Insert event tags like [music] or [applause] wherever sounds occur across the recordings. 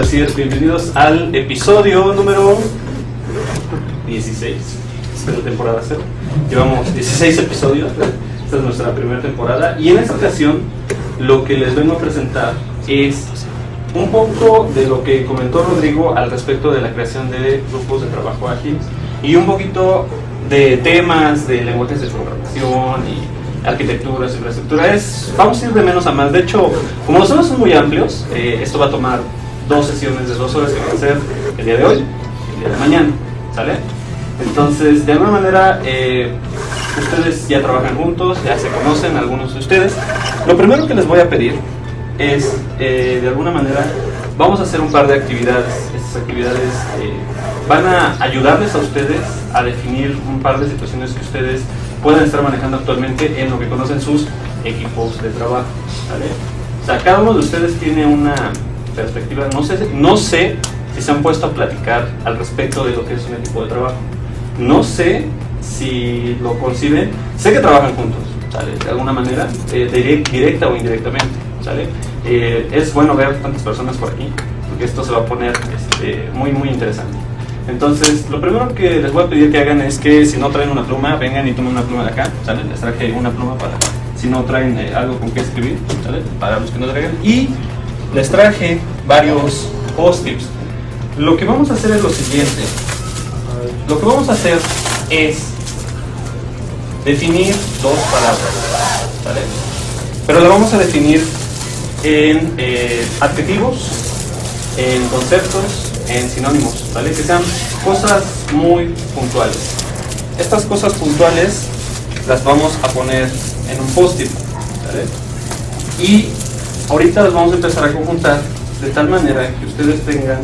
decir bienvenidos al episodio número 16 de la temporada 0. Llevamos 16 episodios, esta es nuestra primera temporada y en esta ocasión lo que les vengo a presentar es un poco de lo que comentó Rodrigo al respecto de la creación de grupos de trabajo ágil y un poquito de temas de lenguajes de programación y arquitecturas, infraestructura. Es, vamos a ir de menos a más. De hecho, como los temas son muy amplios, eh, esto va a tomar dos sesiones de dos horas que van a ser el día de hoy y el día de mañana. ¿Sale? Entonces, de alguna manera, eh, ustedes ya trabajan juntos, ya se conocen algunos de ustedes. Lo primero que les voy a pedir es, eh, de alguna manera, vamos a hacer un par de actividades. Estas actividades eh, van a ayudarles a ustedes a definir un par de situaciones que ustedes puedan estar manejando actualmente en lo que conocen sus equipos de trabajo. ¿vale? O sea, cada uno de ustedes tiene una perspectiva, no sé, no sé si se han puesto a platicar al respecto de lo que es un equipo de trabajo. No sé si lo conciben, sé que trabajan juntos. De alguna manera, eh, directa o indirectamente, ¿sale? Eh, es bueno ver tantas personas por aquí, porque esto se va a poner este, muy, muy interesante. Entonces, lo primero que les voy a pedir que hagan es que si no traen una pluma, vengan y tomen una pluma de acá, ¿sale? Les traje una pluma para si no traen eh, algo con que escribir. Para los que no traigan. Y les traje varios post-tips. Lo que vamos a hacer es lo siguiente. Lo que vamos a hacer es definir dos palabras, ¿sale? Pero la vamos a definir en eh, adjetivos, en conceptos, en sinónimos, ¿vale? Que sean cosas muy puntuales. Estas cosas puntuales las vamos a poner en un post-it, ¿vale? Y ahorita las vamos a empezar a conjuntar de tal manera que ustedes tengan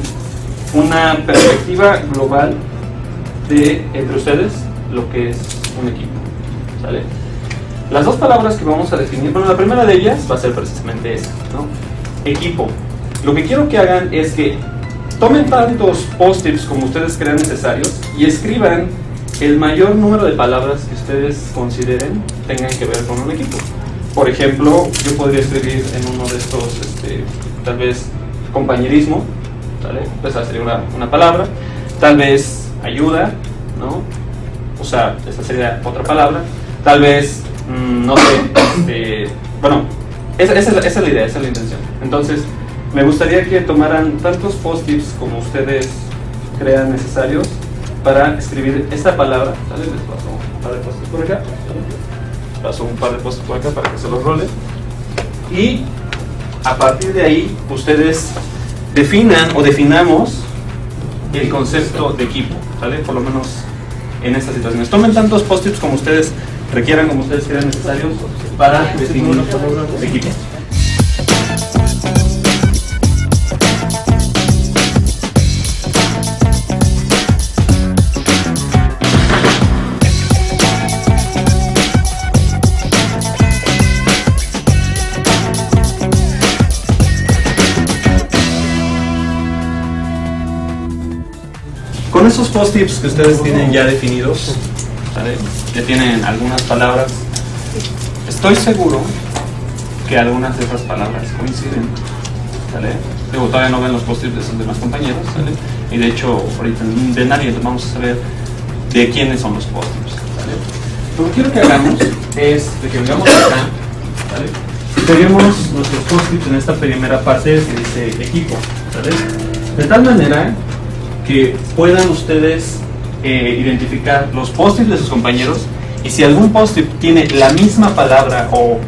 una perspectiva global de entre ustedes lo que es un equipo. ¿sale? Las dos palabras que vamos a definir, bueno, la primera de ellas va a ser precisamente esa, ¿no? Equipo. Lo que quiero que hagan es que tomen tantos post-its como ustedes crean necesarios y escriban el mayor número de palabras que ustedes consideren tengan que ver con un equipo. Por ejemplo, yo podría escribir en uno de estos, este, tal vez, compañerismo, ¿sale? Pues sería una, palabra. Tal vez ayuda, ¿no? O sea, esa sería otra palabra. Tal vez, mmm, no sé, este, bueno, esa, esa, es la, esa, es la, idea, esa es la intención. Entonces, me gustaría que tomaran tantos post-its como ustedes crean necesarios para escribir esta palabra. ¿sale? Les paso un par de post-its por acá. Paso un par de post-its por acá para que se los role. Y a partir de ahí, ustedes definan o definamos el concepto de equipo, ¿sale? Por lo menos en estas situaciones. Tomen tantos post-its como ustedes requieran, como ustedes crean necesarios para definir el Esos post-tips que ustedes tienen ya definidos, ¿sale? ya tienen algunas palabras, estoy seguro que algunas de esas palabras coinciden. ¿sale? Digo, todavía no ven los post-tips de sus demás compañeros, ¿sale? y de hecho, ahorita de nadie vamos a saber de quiénes son los post-tips. Lo que quiero que hagamos es de que vengamos acá ¿sale? y peguemos nuestros post-tips en esta primera parte que dice equipo. ¿sale? De tal manera que puedan ustedes eh, identificar los post-its de sus compañeros y si algún post-it tiene la misma palabra o,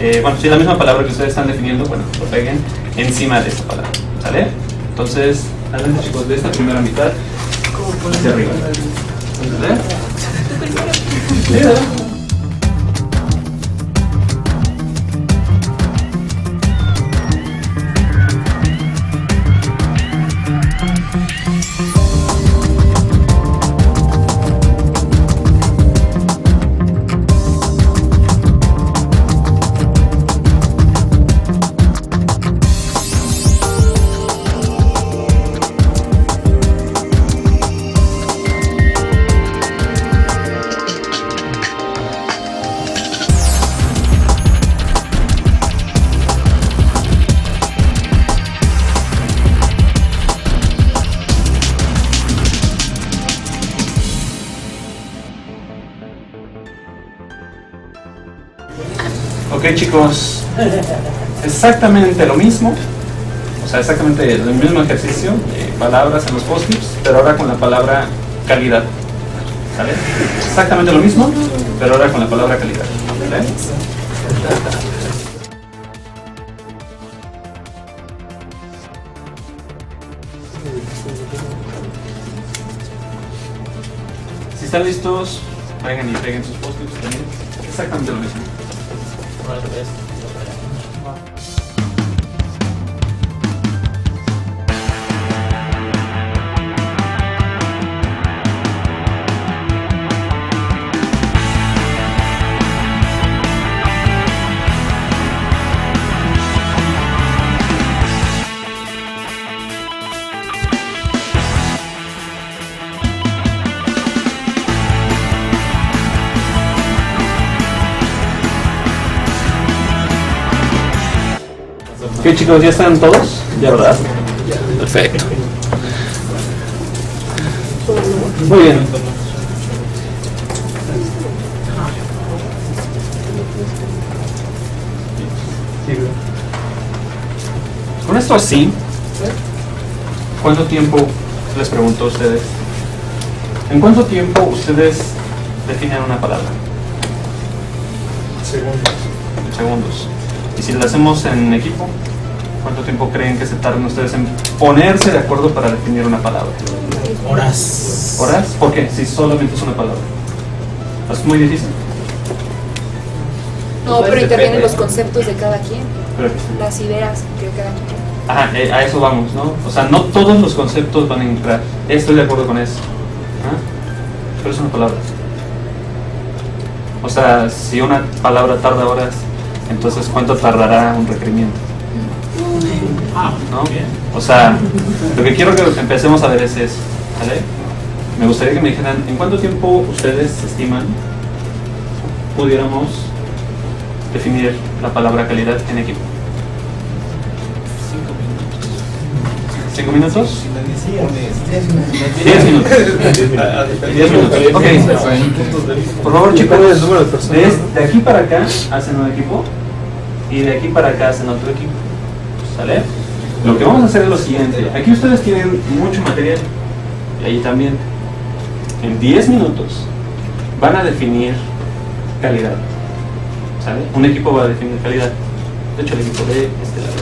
eh, bueno, si es la misma palabra que ustedes están definiendo, bueno, lo peguen encima de esa palabra, ¿sale? Entonces, adelante chicos, de esta primera mitad hacia arriba. ¿Sale? Exactamente lo mismo, o sea, exactamente el mismo ejercicio, de palabras en los post-its, pero ahora con la palabra calidad. ¿Sale? Exactamente lo mismo, pero ahora con la palabra calidad. ¿Sale? Si están listos, vengan y peguen sus post-its también. Exactamente lo mismo. Ok chicos, ¿ya están todos? ¿Ya verdad? Perfecto. Muy bien. Con esto así, ¿cuánto tiempo, les pregunto a ustedes, en cuánto tiempo ustedes definen una palabra? Segundos. Segundos. Y si lo hacemos en equipo, ¿cuánto tiempo creen que se tardan ustedes en ponerse de acuerdo para definir una palabra? Horas. ¿Horas? ¿Por qué? Si solamente es una palabra. ¿Es muy difícil? No, pero intervienen los conceptos de cada quien, las ideas que cada quien. Ajá, eh, a eso vamos, ¿no? O sea, no todos los conceptos van a entrar. Estoy de acuerdo con eso. ¿Ah? Pero es una palabra. O sea, si una palabra tarda horas, entonces ¿cuánto tardará un requerimiento? ¿No? O sea, lo que quiero que empecemos a ver es eso, ¿vale? Me gustaría que me dijeran, ¿en cuánto tiempo ustedes estiman pudiéramos definir la palabra calidad en equipo? ¿Cinco minutos? Diez minutos. Diez minutos. Ok. Por favor, chicos, de, de aquí para acá hacen un equipo y de aquí para acá hacen otro equipo. ¿Sale? Lo que vamos a hacer es lo siguiente. Aquí ustedes tienen mucho material y ahí también. En 10 minutos van a definir calidad. ¿Sale? Un equipo va a definir calidad. De hecho, el equipo de este lado.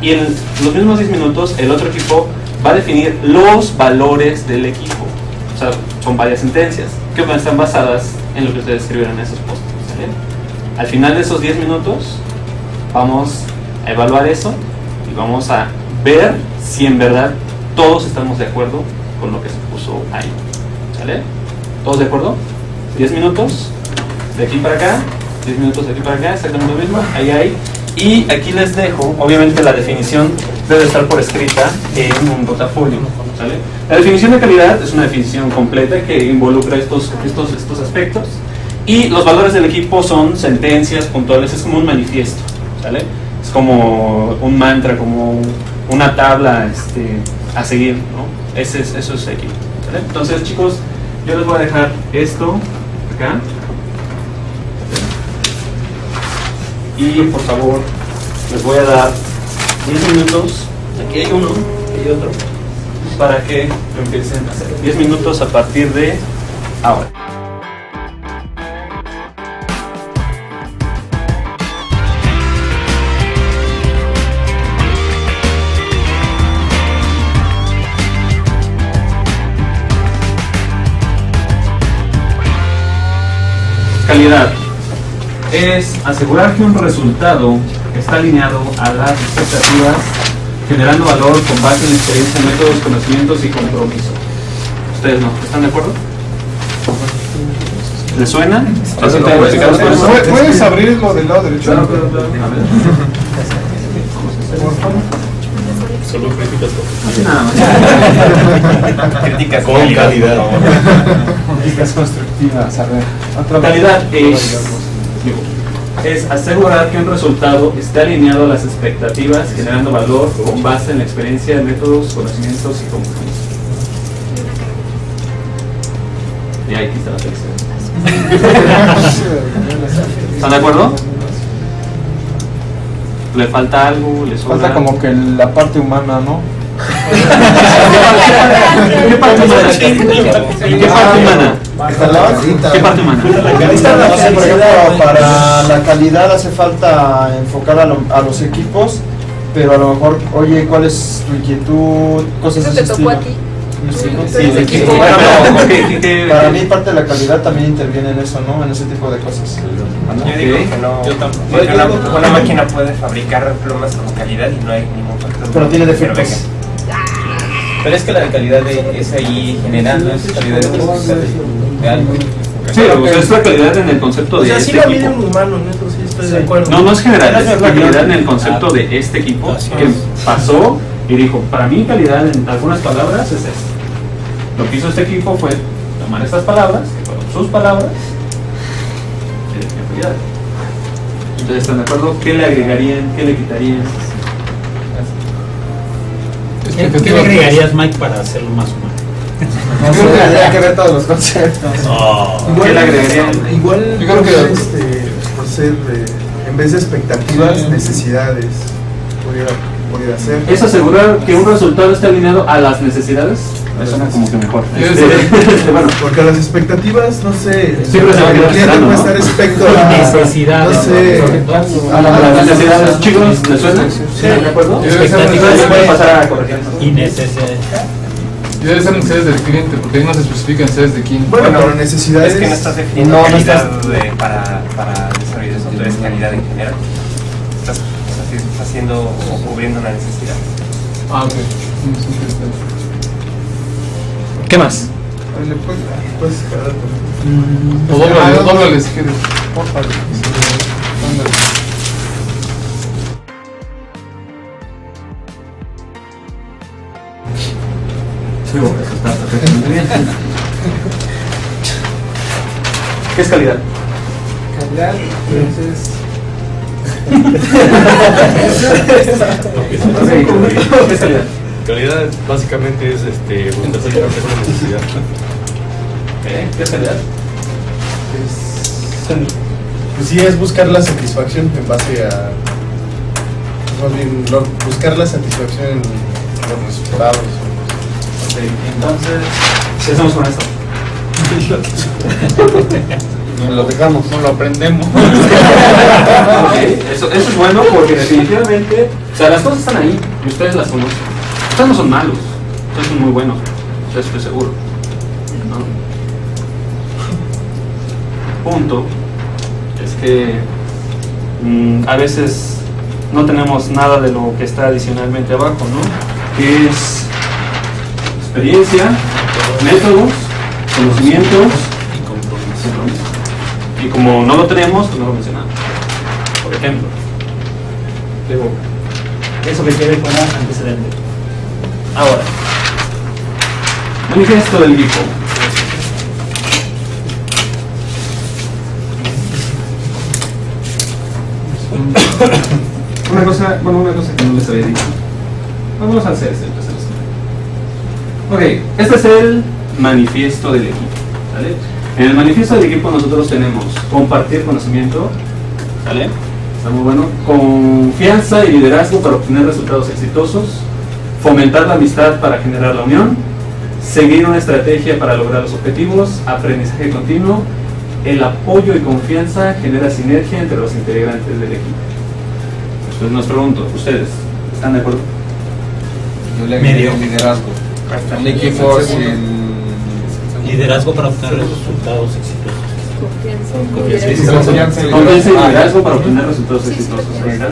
Y en los mismos 10 minutos, el otro equipo va a definir los valores del equipo. O sea, son varias sentencias que están basadas en lo que ustedes escribieron en esos posts. ¿sale? Al final de esos 10 minutos, vamos a evaluar eso y vamos a ver si en verdad todos estamos de acuerdo con lo que se puso ahí. ¿Sale? ¿Todos de acuerdo? 10 minutos de aquí para acá, 10 minutos de aquí para acá, exactamente lo mismo, ahí hay. Y aquí les dejo, obviamente la definición debe estar por escrita en un portafolio. ¿sale? La definición de calidad es una definición completa que involucra estos, estos, estos aspectos. Y los valores del equipo son sentencias puntuales, es como un manifiesto. ¿sale? Es como un mantra, como una tabla este, a seguir. ¿no? Ese es, eso es equipo. ¿sale? Entonces, chicos, yo les voy a dejar esto acá. Y por favor, les voy a dar 10 minutos. Aquí hay uno, hay otro. Para que empiecen a hacer. 10 minutos a partir de ahora. Calidad es asegurar que un resultado está alineado a las expectativas, generando valor con base en experiencia, métodos, conocimientos y compromiso. ¿Ustedes no? ¿Están de acuerdo? ¿Les suena? ¿Hacen platicados con eso? ¿Puedes- ¿Puedes abrirlo del lado derecho? Claro, claro, claro. A ver. Por favor. Solo críticas Así nada más. Críticas con calidad. Críticas constructivas, [laughs] a ver. otra vez. Calidad es, es asegurar que un resultado esté alineado a las expectativas, generando valor con base en la experiencia, métodos, conocimientos y compromiso. Y ahí está la felicidad. [laughs] ¿Están de acuerdo? ¿Le falta algo? ¿Le sobra? Falta como que la parte humana, ¿no? ¿Qué parte [laughs] humana? ¿Qué parte humana? ¿Qué parte humana? No sé, por ejemplo, para la calidad hace falta enfocar a, lo- a los equipos, pero a lo mejor, oye, ¿cuál es tu inquietud? Cosas Eso de te ese tocó a estilo. ti. Sí, ¿no? Tú eres Sí, equipo. sí. Bueno, no, [laughs] ¿qué- qué- qué- Para mí parte de la calidad también interviene en eso, ¿no? En ese tipo de cosas. Yo digo que no. Yo tampoco. una, una máquina puede fabricar plumas con calidad y no hay ningún factor. Pero tiene Pero defectos. Pero es que la calidad de, es ahí general, no es calidad de, de algo. Sí, o sea, es la calidad en el concepto O de sea, sí este lo mide equipo. un humano, neto, sí estoy de Sí. acuerdo. No, no es general, es la calidad en el concepto de este equipo Así que es. pasó y dijo, para mí calidad en algunas palabras es esto. Lo que hizo este equipo fue tomar estas palabras, que fueron sus palabras, y. Entonces, ¿están de acuerdo? ¿Qué le agregarían? ¿Qué le quitarían? Es ¿Qué, qué le agregarías, Mike, para hacerlo más humano? No sé, tendría que ver todos los conceptos. ¿Qué le agregarían? Igual, Yo creo que- por ser, este, por ser eh, en vez de expectativas, necesidades, pudiera, pudiera ser. ¿Es asegurar que un resultado esté alineado a las necesidades? Me suena como que mejor. Este, sé. [laughs] Bueno, porque las expectativas, no sé, Siempre se va a el quedar cliente esperando, puede ¿no? estar respecto a Necesidades. no sé, A la- ¿A las necesidades, chicos, ¿les suena? ¿Están de acuerdo? Yo debe ser Expectativas. Entonces pueden pasar a corregir. Y necesidad. y debe ser necesidades del cliente, porque ahí no se especifica necesidades de quién. bueno, Bueno, pero necesidades. Es que no estás definiendo No, no calidad estás- de- para, para desarrollar eso, tú eres calidad en general. Estás, estás haciendo o cubriendo una necesidad. Ah, ok. Mm, sí, sí, está bien. ¿Qué más? Le puedes, puedes cargar con- O dóblale, dóblale si quieres. Porfa. Ándale. Sí, bueno, eso está perfectamente bien. ¿Qué es calidad? Calidad, entonces. [laughs] [laughs] ¿Qué es calidad? Calidad básicamente es este, buscar satisfacer una necesidad. ¿Eh? ¿Qué es calidad? Pues sí, es buscar la satisfacción en base a. Más bien, lo- buscar la satisfacción en los resultados. Ok, entonces, ¿qué hacemos con esto? [laughs] Lo dejamos. No lo aprendemos. [laughs] Eso, eso es bueno porque definitivamente, o sea, las cosas están ahí y ustedes las conocen. Ustedes no son malos, ustedes son muy buenos, eso estoy seguro. ¿no? Punto es que mm, a veces no tenemos nada de lo que está adicionalmente abajo, ¿no? Que es experiencia, métodos, conocimientos Y compromiso. Y como no lo tenemos, pues no lo mencionamos. Por ejemplo, Luego, eso que quede como antecedente. Ahora, manifiesto del equipo. Una cosa, bueno, una cosa que no les había dicho. Vamos a hacer Ok, este es el manifiesto del equipo. En el manifiesto del equipo nosotros tenemos compartir conocimiento, ¿sale? Está muy bueno. Confianza y liderazgo para obtener resultados exitosos. Fomentar la amistad para generar la unión. Seguir una estrategia para lograr los objetivos. Aprendizaje continuo. El apoyo y confianza genera sinergia entre los integrantes del equipo. Entonces nos pregunto, ¿ustedes están de acuerdo? Yo le Medio. liderazgo. El equipo sin. Liderazgo para obtener resultados exitosos. Confianza. Y liderazgo. para obtener resultados exitosos. Ahí está.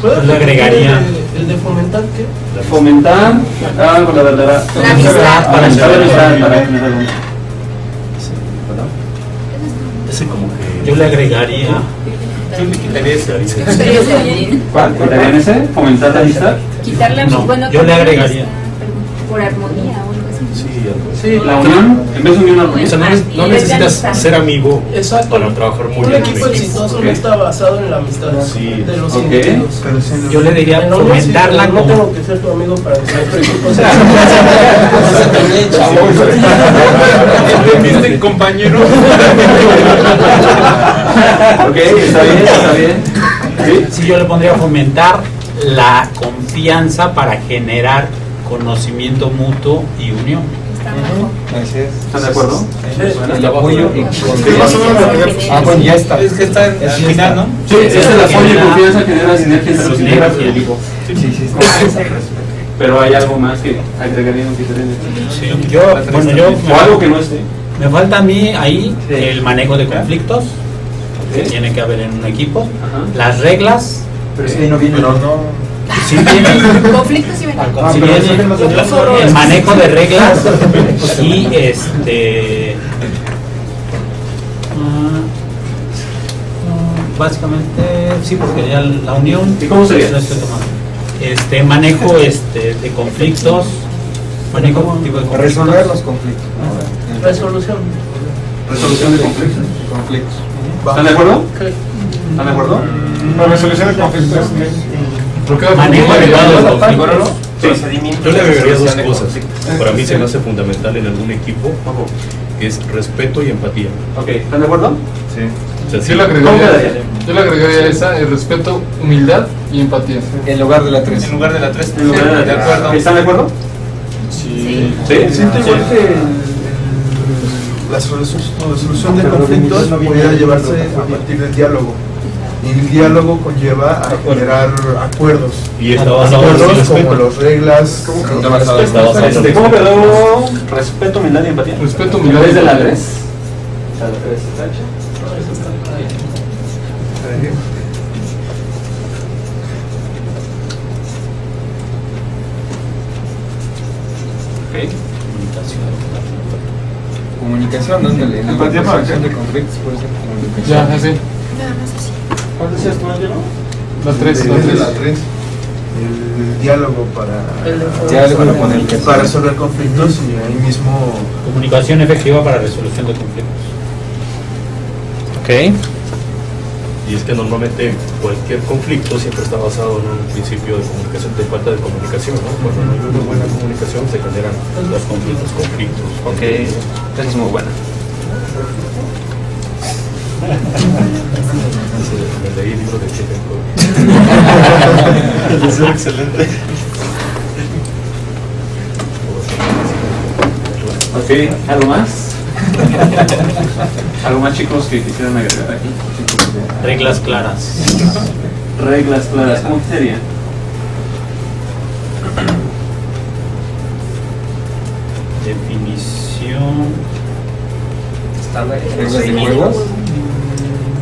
¿Puedo Yo le agregaría- El, de fomentar qué? Fomentar algo, la verdad. La amistad. Para estar amistad. Ese como que. Yo le agregaría. Yo le quitaría ese. ¿Cuál? ¿Quitarían ese? ¿Fomentar la amistad? Quitarle No, bueno, yo le agregaría. amistad, Por armonía. Sí, La unión, en vez de unión O armonía. sea, no, no necesitas ser amigo Exacto. para trabajar muy Un bien. en equipo exitoso no está basado en la amistad Sí. de los Ok. individuos. No. Yo le diría sí, fomentarla no como tengo que ser tu amigo para que equipo sea ¿Viste, [laughs] compañero? Ok, está bien, está bien. ¿Sí? Sí, yo le pondría fomentar la confianza para generar conocimiento mutuo y unión. Mejor. ¿Están de acuerdo? El apoyo y Ah, bueno, ya está. Es que está al final, ¿no? Sí, es el apoyo y confianza genera sinergia entre los Sinergia. integrantes del equipo. Pero hay algo más que agregarían diferente. Sí, yo, bueno, yo O algo que no esté. me falta a mí ahí el manejo de conflictos que tiene que haber en un equipo, Ajá. las reglas, Pero es que ahí no viene. Pero no. Si vienen, Conflictos y si vienen el manejo de reglas [laughs] y este ah, ah, básicamente sí porque ya la unión ¿Y cómo sería? no estoy tomando. este manejo este de conflictos manejo tipo de conflictos. Resolver los conflictos. resolución. Resolución de conflictos. Conflictos. ¿Están de acuerdo? ¿Están de acuerdo? Mm. Ah, manejo adecuado Sí. Yo le agregaría dos cosas. Para mí se me hace fundamental en algún equipo, que es respeto y empatía. Ok, ¿están de acuerdo? Sí. O sea, Yo sí, le ¿Cómo agregaría, yo le agregaría esa, el respeto, humildad y empatía. En lugar de la 3. En lugar de la 3. En lugar de- De acuerdo. ¿Están de acuerdo? Sí. Sí. Siento igual que el- la solución, la solución de conflictos pudiera llevarse a partir del diálogo. Y el diálogo conlleva a generar acuerdos. y está basado Acuerdos como respeto. las reglas. Está basado en- Está basado en el Este, ¿Cómo quedó respeto, humildad y empatía? Respeto, humildad de la empatía. 3. La 3 está hecha. Ok. Comunicación. ¿no? Empatía para de conflictos puede ser comunicación. Ya, así. Nada más así. ¿Cuál decías tú, Angelo? La 3, En la vez de 3. la 3. El diálogo para, El- Diálogo para poner para resolver conflictos y ahí mismo comunicación efectiva para resolución de conflictos Y es que normalmente cualquier conflicto siempre está basado en un principio de comunicación, de falta de comunicación, ¿no? Cuando no hay una buena comunicación se generan los conflictos, conflictos. Ok, esa es muy buena. Me leí el libro de es excelente. Ok, ¿algo más? ¿Algo más, chicos, que quisieran agregar aquí? reglas claras Reglas claras, ¿cómo sería? definición Estándares. Reglas de juegos.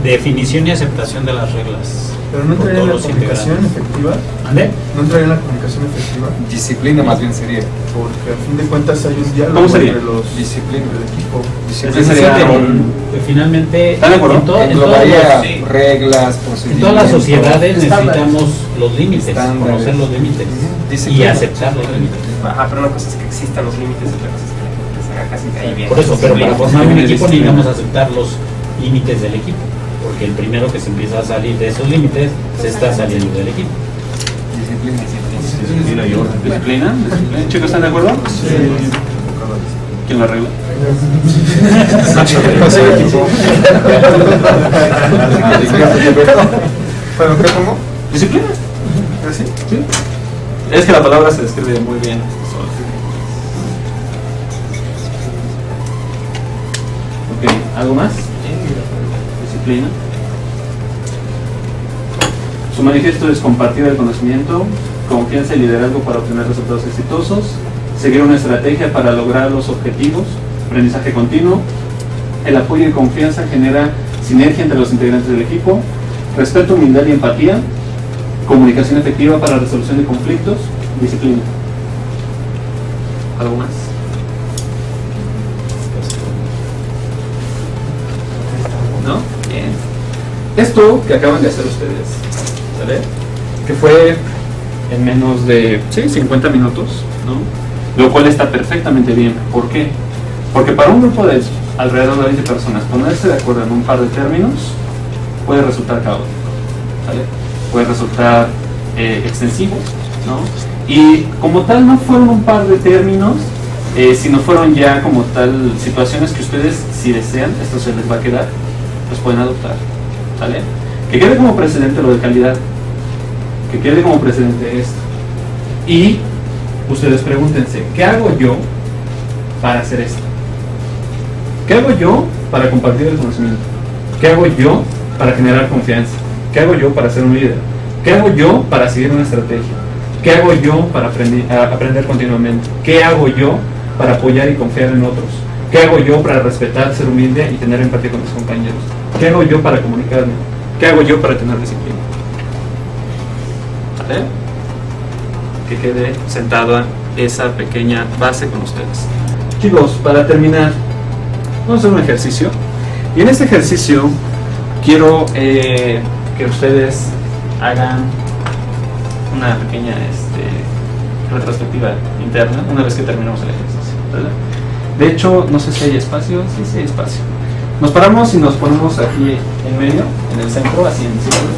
Definición y aceptación de las reglas Pero no en todos la los comunicación efectiva. ¿Mande? No entraría en la comunicación efectiva. Disciplina más bien sería. Porque a fin de cuentas hay un diálogo ¿Cómo sería? entre los Disciplina. del equipo. Ese sería un- Que finalmente ¿Están de acuerdo? en, en todas las- sí. reglas, en todas las sociedades Estándares. necesitamos los límites Estándares. conocer los límites y Disciplina. aceptar los límites Ajá, pero una cosa es que existan los límites, otra cosa es que la gente se haga casi que ahí bien. por eso pero para formar un equipo Disciplina. necesitamos aceptar los límites del equipo porque el primero que se empieza a salir de esos límites se está saliendo del equipo Disciplina. Disciplina y orden. ¿Disciplina? ¿Disciplina? ¿Chicos están de acuerdo? ¿Quién lo arregla? [laughs] ¿Pero qué pongo? ¿Disciplina? ¿Así? Es que la palabra se describe muy bien. Ok, ¿algo más? Su manifiesto es compartir el conocimiento, confianza y liderazgo para obtener resultados exitosos, seguir una estrategia para lograr los objetivos, aprendizaje continuo, el apoyo y confianza genera sinergia entre los integrantes del equipo, respeto, humildad y empatía, comunicación efectiva para resolución de conflictos, disciplina. ¿Algo más? Esto que acaban de hacer ustedes, ¿sale? Que fue en menos de, sí, 50 minutos, ¿no? lo cual está perfectamente bien. ¿Por qué? Porque para un grupo de alrededor de 20 personas ponerse de acuerdo en un par de términos puede resultar caótico, ¿sale? puede resultar eh, extensivo, ¿no? Y como tal no fueron un par de términos, eh, sino fueron ya como tal situaciones que ustedes, si desean, esto se les va a quedar, los pueden adoptar, ¿sale? Que quede como precedente lo de calidad, que quede como precedente esto. Y ustedes pregúntense, ¿qué hago yo para hacer esto? ¿Qué hago yo para compartir el conocimiento? ¿Qué hago yo para generar confianza? ¿Qué hago yo para ser un líder? ¿Qué hago yo para seguir una estrategia? ¿Qué hago yo para aprendi- a- aprender continuamente? ¿Qué hago yo para apoyar y confiar en otros? ¿Qué hago yo para respetar, ser humilde y tener empatía con mis compañeros? ¿Qué hago yo para comunicarme? ¿Qué hago yo para tener disciplina? ¿Vale? Que quede sentada esa pequeña base con ustedes. Chicos, para terminar, vamos a hacer un ejercicio. Y en este ejercicio quiero eh, que ustedes hagan una pequeña este, retrospectiva interna una vez que terminemos el ejercicio. ¿verdad? De hecho, no sé si hay espacio. Sí, sí hay espacio. Nos paramos y nos ponemos aquí en medio, en el centro, así en círculo.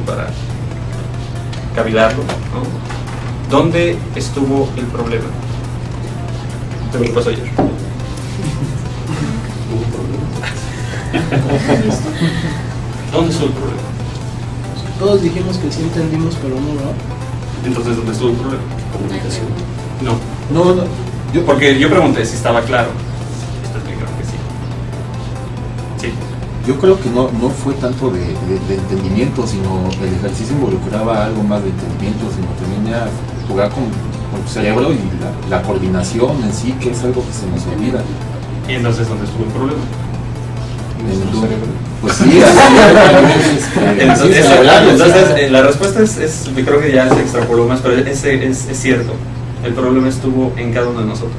Para cavilarlo, ¿no? ¿Dónde estuvo el problema lo que pasó ayer? ¿Dónde estuvo el problema? Todos dijimos que sí entendimos, pero no, ¿no? Entonces, ¿dónde estuvo el problema? Comunicación. No. No, no, Yo, porque yo pregunté si estaba claro. Yo creo que no, no fue tanto de, de- de entendimiento, sino el ejercicio involucraba algo más de entendimiento, sino también ya jugar con, con tu cerebro y la, la coordinación en sí, que es algo que se nos olvida. ¿Y entonces dónde estuvo el problema? En tu- Pues sí, así es, [laughs] así Entonces, entonces, eh, la respuesta es, es- yo creo que ya se extrapoló más, pero es, es, es cierto. El problema estuvo en cada uno de nosotros.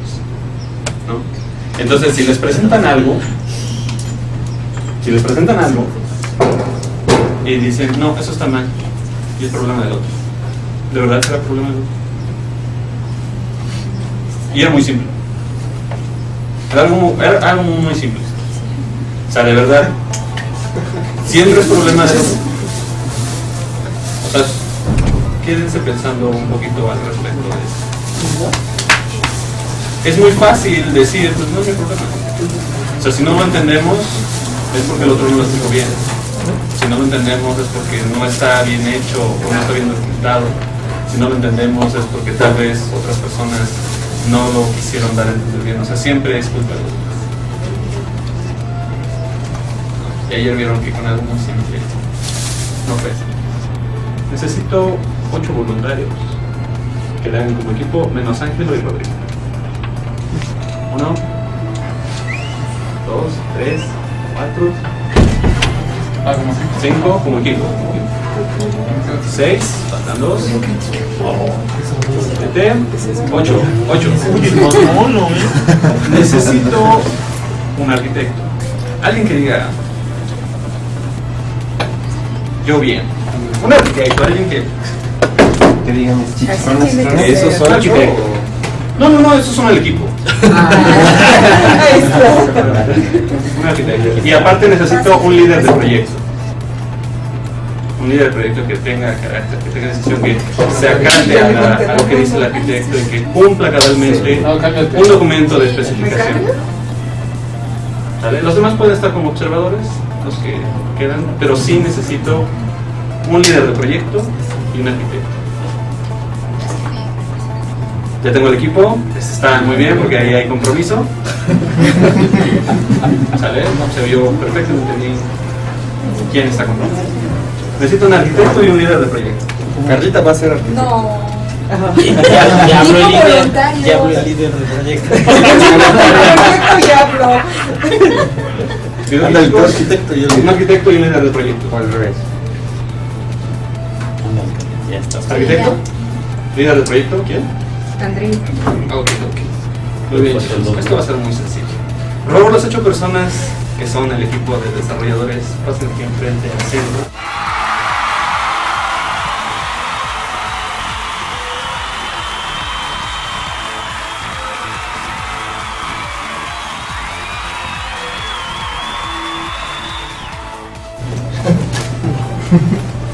¿no? Entonces, si les presentan algo, si les presentan algo y dicen, no, eso está mal, y es problema del otro, ¿de verdad será problema del otro? Y era muy simple. Era algo, era algo muy simple. O sea, de verdad, siempre es problema del otro. O sea, quédense pensando un poquito al respecto de eso. Es muy fácil decir, pues no es mi problema. O sea, si no lo entendemos, es porque el otro no lo estuvo bien. Si no lo entendemos, es porque no está bien hecho o no está bien documentado. Si no lo entendemos, es porque tal vez otras personas no lo quisieron dar a entender bien. O sea, siempre es culpa de los demás. Y ayer vieron que con algo muy simple no fue así. Necesito ocho voluntarios que le hagan como equipo, menos Ángelo y Rodrigo. Uno, dos, tres, cuatro, Ah, como así. 5 como equipo. 6, faltan 2. 7, 8. 8. Necesito un arquitecto. Alguien que diga. Yo bien. Un arquitecto, alguien que. Que mis. Son Esos son arquitectos. No, no, no, esos son el equipo. Y aparte necesito un líder de proyecto. Un líder de proyecto que tenga carácter, que tenga decisión, que se acate a, la- a lo que dice el arquitecto y que cumpla cabalmente un documento de especificación. Los demás pueden estar como observadores, los que quedan, pero sí necesito un líder de proyecto y un arquitecto. Ya tengo el equipo, este está muy bien porque ahí hay compromiso. [laughs] ¿Sale? Se vio perfecto, entendí quién está comprometido. Necesito un arquitecto y un líder de proyecto. Carlita va a ser arquitecta. No. Ya, [laughs] ya habló el líder, ya habló el líder del proyecto. [laughs] ya el arquitecto y el un arquitecto y un líder de proyecto. O al revés. Ya está. ¿Arquitecto? ¿Líder de proyecto? ¿Quién? André. Ok, ok. Muy bien, chicos. Esto va a ser muy sencillo. Robo las ocho personas que son el equipo de desarrolladores. Pasen aquí enfrente al centro.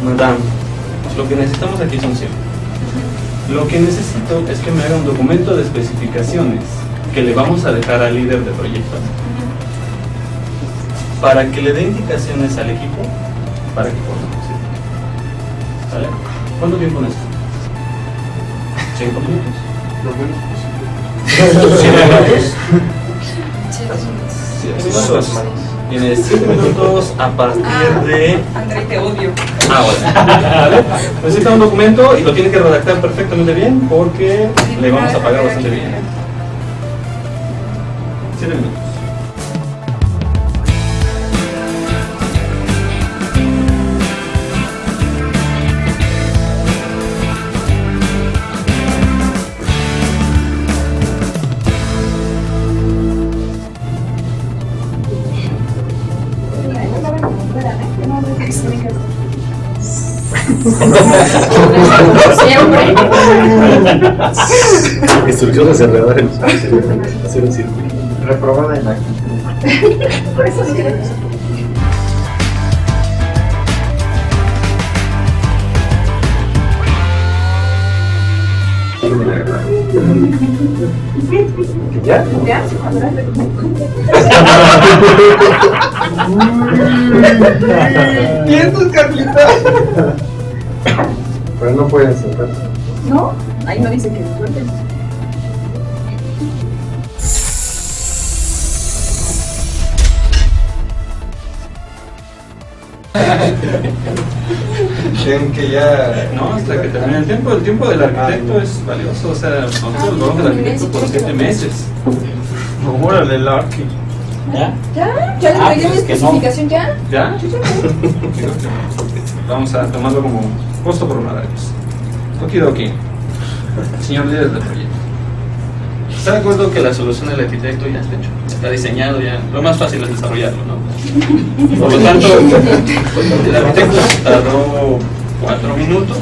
Madame, lo que necesitamos aquí son 100. Lo que necesito es que me haga un documento de especificaciones que le vamos a dejar al líder de proyecto para que le dé indicaciones al equipo para que pueda conseguir. ¿Vale? ¿Cuánto tiempo necesito? ¿Cinco minutos? Lo menos. Siete Siete minutos. Tienes siete minutos a partir de André, te odio. Ah, bueno. ¿Vale? Necesita un documento y lo tiene que redactar perfectamente bien porque le vamos a pagar bastante bien. Siete minutos. Instrucciones enredadas en hacer un circuito. Reprobada en la Por eso queremos. ¿Ya? ¿Ya? Vientos, Carlita. Pero no pueden sentarse. ¿No? Ahí no dice que suelten. Que ya. No, hasta que termine el tiempo. El tiempo del arquitecto es valioso. O sea, nosotros vamos al arquitecto por siete meses. Órale, el arqui. ¿Ya? ¿Ya? ¿Ya le Ah, entregué pues mi es que no. especificación ya? ¿Ya? Vamos a tomarlo como costo por honorarios. Okidoki. Señor líder del proyecto. ¿Está de acuerdo que la solución del arquitecto ya está hecho? Está diseñado, ya. Lo más fácil es desarrollarlo, ¿no? Por lo tanto, el arquitecto tardó cuatro minutos,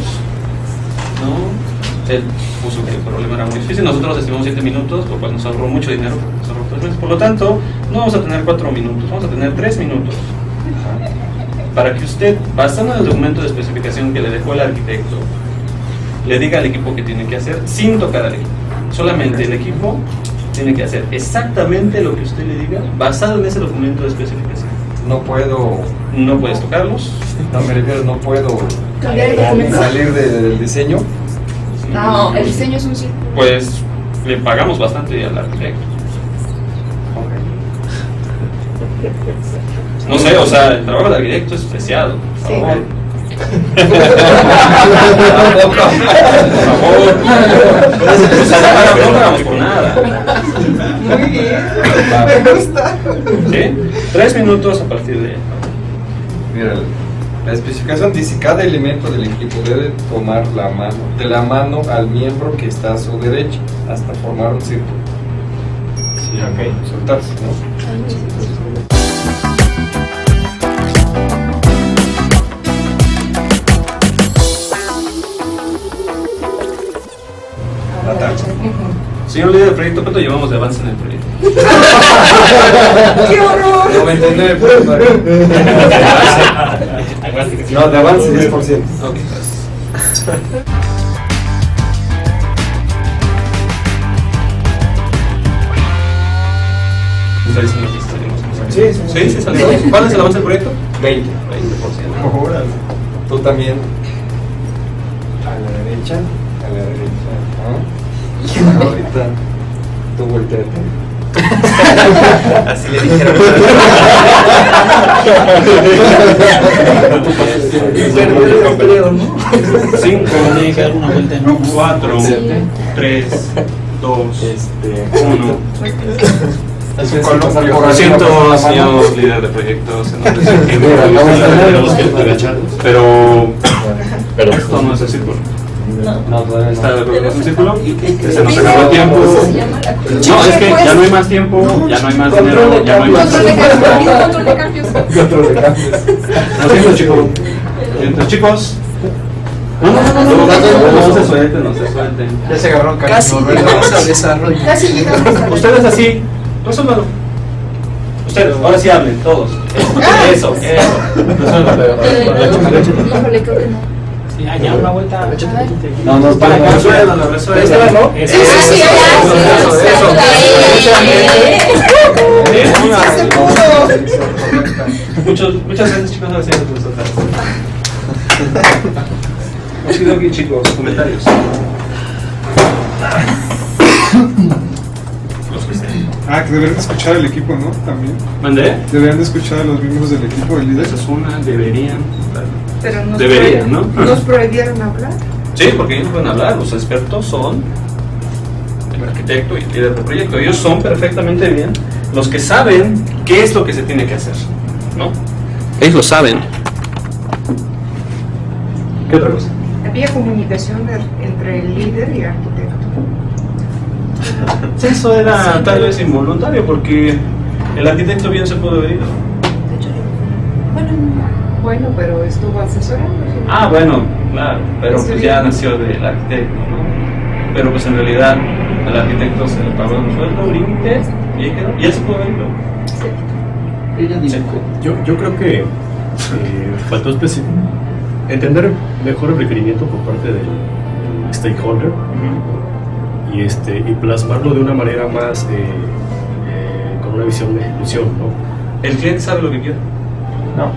¿no? Él puso que el problema era muy difícil. Nosotros estimamos siete minutos, lo cual nos ahorró mucho dinero. porque nos ahorró Por lo tanto, no vamos a tener cuatro minutos, vamos a tener tres minutos para que usted, basado en el documento de especificación que le dejó el arquitecto, le diga al equipo que tiene que hacer sin tocar al equipo. Solamente el equipo tiene que hacer exactamente lo que usted le diga basado en ese documento de especificación. No puedo. No puedes tocarlos. No me refiero, no puedo salir de- del diseño. No, el diseño es un círculo. Pues le pagamos bastante al arquitecto. No sé, o sea, el trabajo del arquitecto es preciado. Por Sí. favor. Por favor. O sea, no pagamos por nada. Muy bien. Me gusta. ¿Sí? Tres minutos a partir de Mira, la especificación dice cada elemento del equipo debe tomar la mano, de la mano al miembro que está a su derecha hasta formar un círculo. Sí, ok. Soltarse, ¿no? Señor líder del proyecto, ¿cuánto llevamos de avance en el proyecto? ¡Qué horror! 99 [laughs] No, de avance 10%. Ok, Ustedes que. Sí, sí, sí, sí, salimos. ¿Cuál es el avance del proyecto? 20. 20%. Órale. Tú también. A la derecha, a la derecha. ¿no? Ahorita tú volteate. Así le dijeron. Cinco, cuatro, tres, dos, uno. [laughs] Lo siento, señor líder de proyectos, pero, pero esto no es el círculo. No, todavía ¿Está con el círculo? Se nos acabó el tiempo. No, es que ya no hay más tiempo, ya no hay más dinero, ya no hay más. Control de cambios. Control de cambios. Lo siento, chicos. Lo siento, chicos. No, no, no, no, no, no se suelten, no se suelten. Ya se agarraron Casi. Casi llegamos a Ustedes así, resuélvanlo. Ustedes, ahora sí hablen, todos. Eso, eso. Resuélvanlo. Híjole, creo que no. Sí, allá una vuelta. No, no, Para. Eso, Sí, sí, sí, Eso, eso, muchas gracias chicos, ahora sí nos nosotras. Okidoki, chicos, comentarios. Ah, que deberían de escuchar al equipo, ¿no? También. ¿Mandé? Deberían de escuchar a los miembros del equipo, el líder. Esa es una, deberían. Pero nos Deberían, ¿no? Nos prohibieron hablar. Sí, porque ellos pueden hablar, los expertos son el arquitecto y el líder del proyecto. Ellos son perfectamente bien los que saben qué es lo que se tiene que hacer, ¿no? Ellos lo saben. ¿Qué otra cosa? Había comunicación entre el líder y el arquitecto. Eso era tal vez involuntario porque el arquitecto bien se pudo haber ido. Bueno, bueno, pero estuvo asesorando. Ah, bueno, claro, pero pues ya nació del arquitecto, ¿no? Pero pues en realidad al arquitecto se le pagó un sueldo, límite, y ahí quedó. Y él se pudo haber ido. Sí. Yo, yo creo que eh, faltó entender mejor el requerimiento por parte del stakeholder y, este, y plasmarlo de una manera más eh, eh, con una visión de ejecución. ¿no? ¿El cliente sabe lo que quiere? No.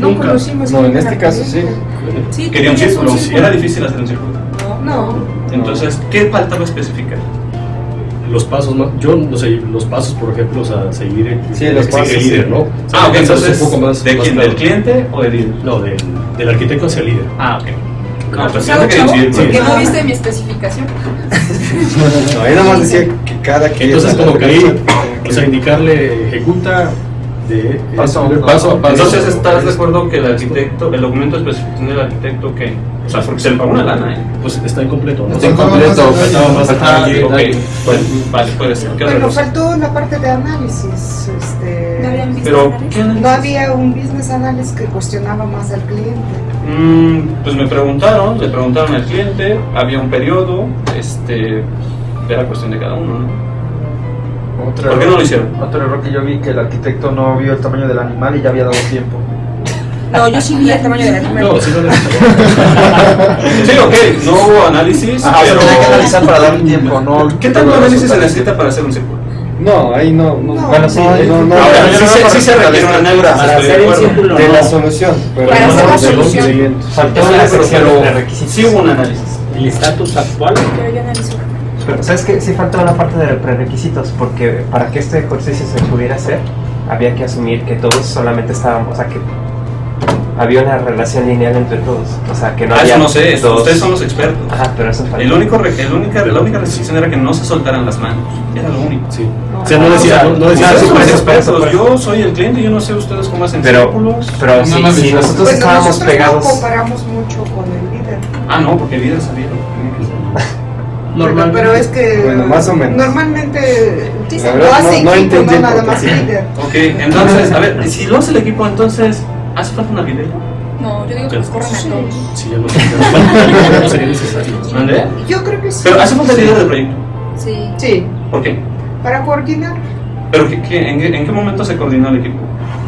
No conocimos No, en este caso sí. Sí, Quería un queríamos círculo. Era difícil hacer un círculo. No. Entonces, ¿qué faltaba especificar? Los pasos, más- yo no sé, los pasos, por ejemplo, o sea, seguir el, Sí, los seguir pasos, el líder, sí. ¿no? O sea, Ah, ok, entonces, un poco más, ¿de más quién? claro. ¿Del cliente o del líder? No, del, del arquitecto hacia el líder. Ah, ok. No, pues chavo, chavo, quería decir. ¿Por qué no viste mi especificación? No, ahí nada más decía que cada quien. Entonces, como que ahí, o sea, indicarle, ejecuta de Paso a eh, paso. paso. Entonces, ¿estás de acuerdo que el arquitecto, el documento de especificación del arquitecto que, o sea, porque se le pagó una lana, ¿eh? Pues está incompleto, ¿no? Está incompleto, faltaba más Ah, detalle. ok, vale, puede ser. ¿Qué otra Bueno, cosa? faltó la parte de análisis. Pero, ¿qué? No había un business analysis que cuestionaba más al cliente. Mm, pues me preguntaron, le preguntaron al cliente, había un periodo, este, era cuestión de cada uno, ¿no? Otro ¿Por qué error- no lo hicieron? Otro error que yo vi que el arquitecto no vio el tamaño del animal y ya había dado tiempo. No, yo sí vi el tamaño del animal. No, sí, no [laughs] Sí, ok, no hubo análisis, Ajá, pero... tenía que analizar para dar un tiempo, ¿no? ¿Qué tanto análisis se necesita para hacer un círculo? No, ahí no. no. No. Bueno, sí, no, no. Ahora, sí sí sí se requiere un análisis, Para hacer el círculo, De la solución. Pero Para no hacer la solución. Faltó la requisitos. Sí hubo un análisis. El estatus actual. Pero yo. Pero sabes que sí faltó la parte de prerequisitos, porque para que este ejercicio se pudiera hacer, había que asumir que todos solamente estábamos, o sea, que había una relación lineal entre todos. O sea, que no Ah, había eso no sé, eso- dos- ustedes son los expertos. Ajá, pero eso. El único, re- el única, la única restricción era que no se soltaran las manos. Era lo único. Sí. O sea, no decía- no- no decía- ustedes sí, son expertos. eso. Yo soy el cliente, yo no sé ustedes cómo hacen Pero- círculos. pero si- más si dicen- nosotros Pues estábamos nosotros pegados. no comparamos mucho con el líder. Ah, no, porque el líder sabía lo que tenía que hacer. Pero, pero es que Bueno, más o menos. normalmente La lo hace no- no equipo, entendí no nada más líder. Ok, entonces, a ver, si lo hace el equipo, entonces, ¿hace falta un arquitecto? No, yo digo que nos corran a todos. [laughs] Sí, ya no- no sería necesario. Yo creo que sí. Pero hace falta el líder del proyecto. Sí. Sí, ¿Por qué? para coordinar. ¿Pero qué, qué- en, qué, en qué momento se coordinó el equipo?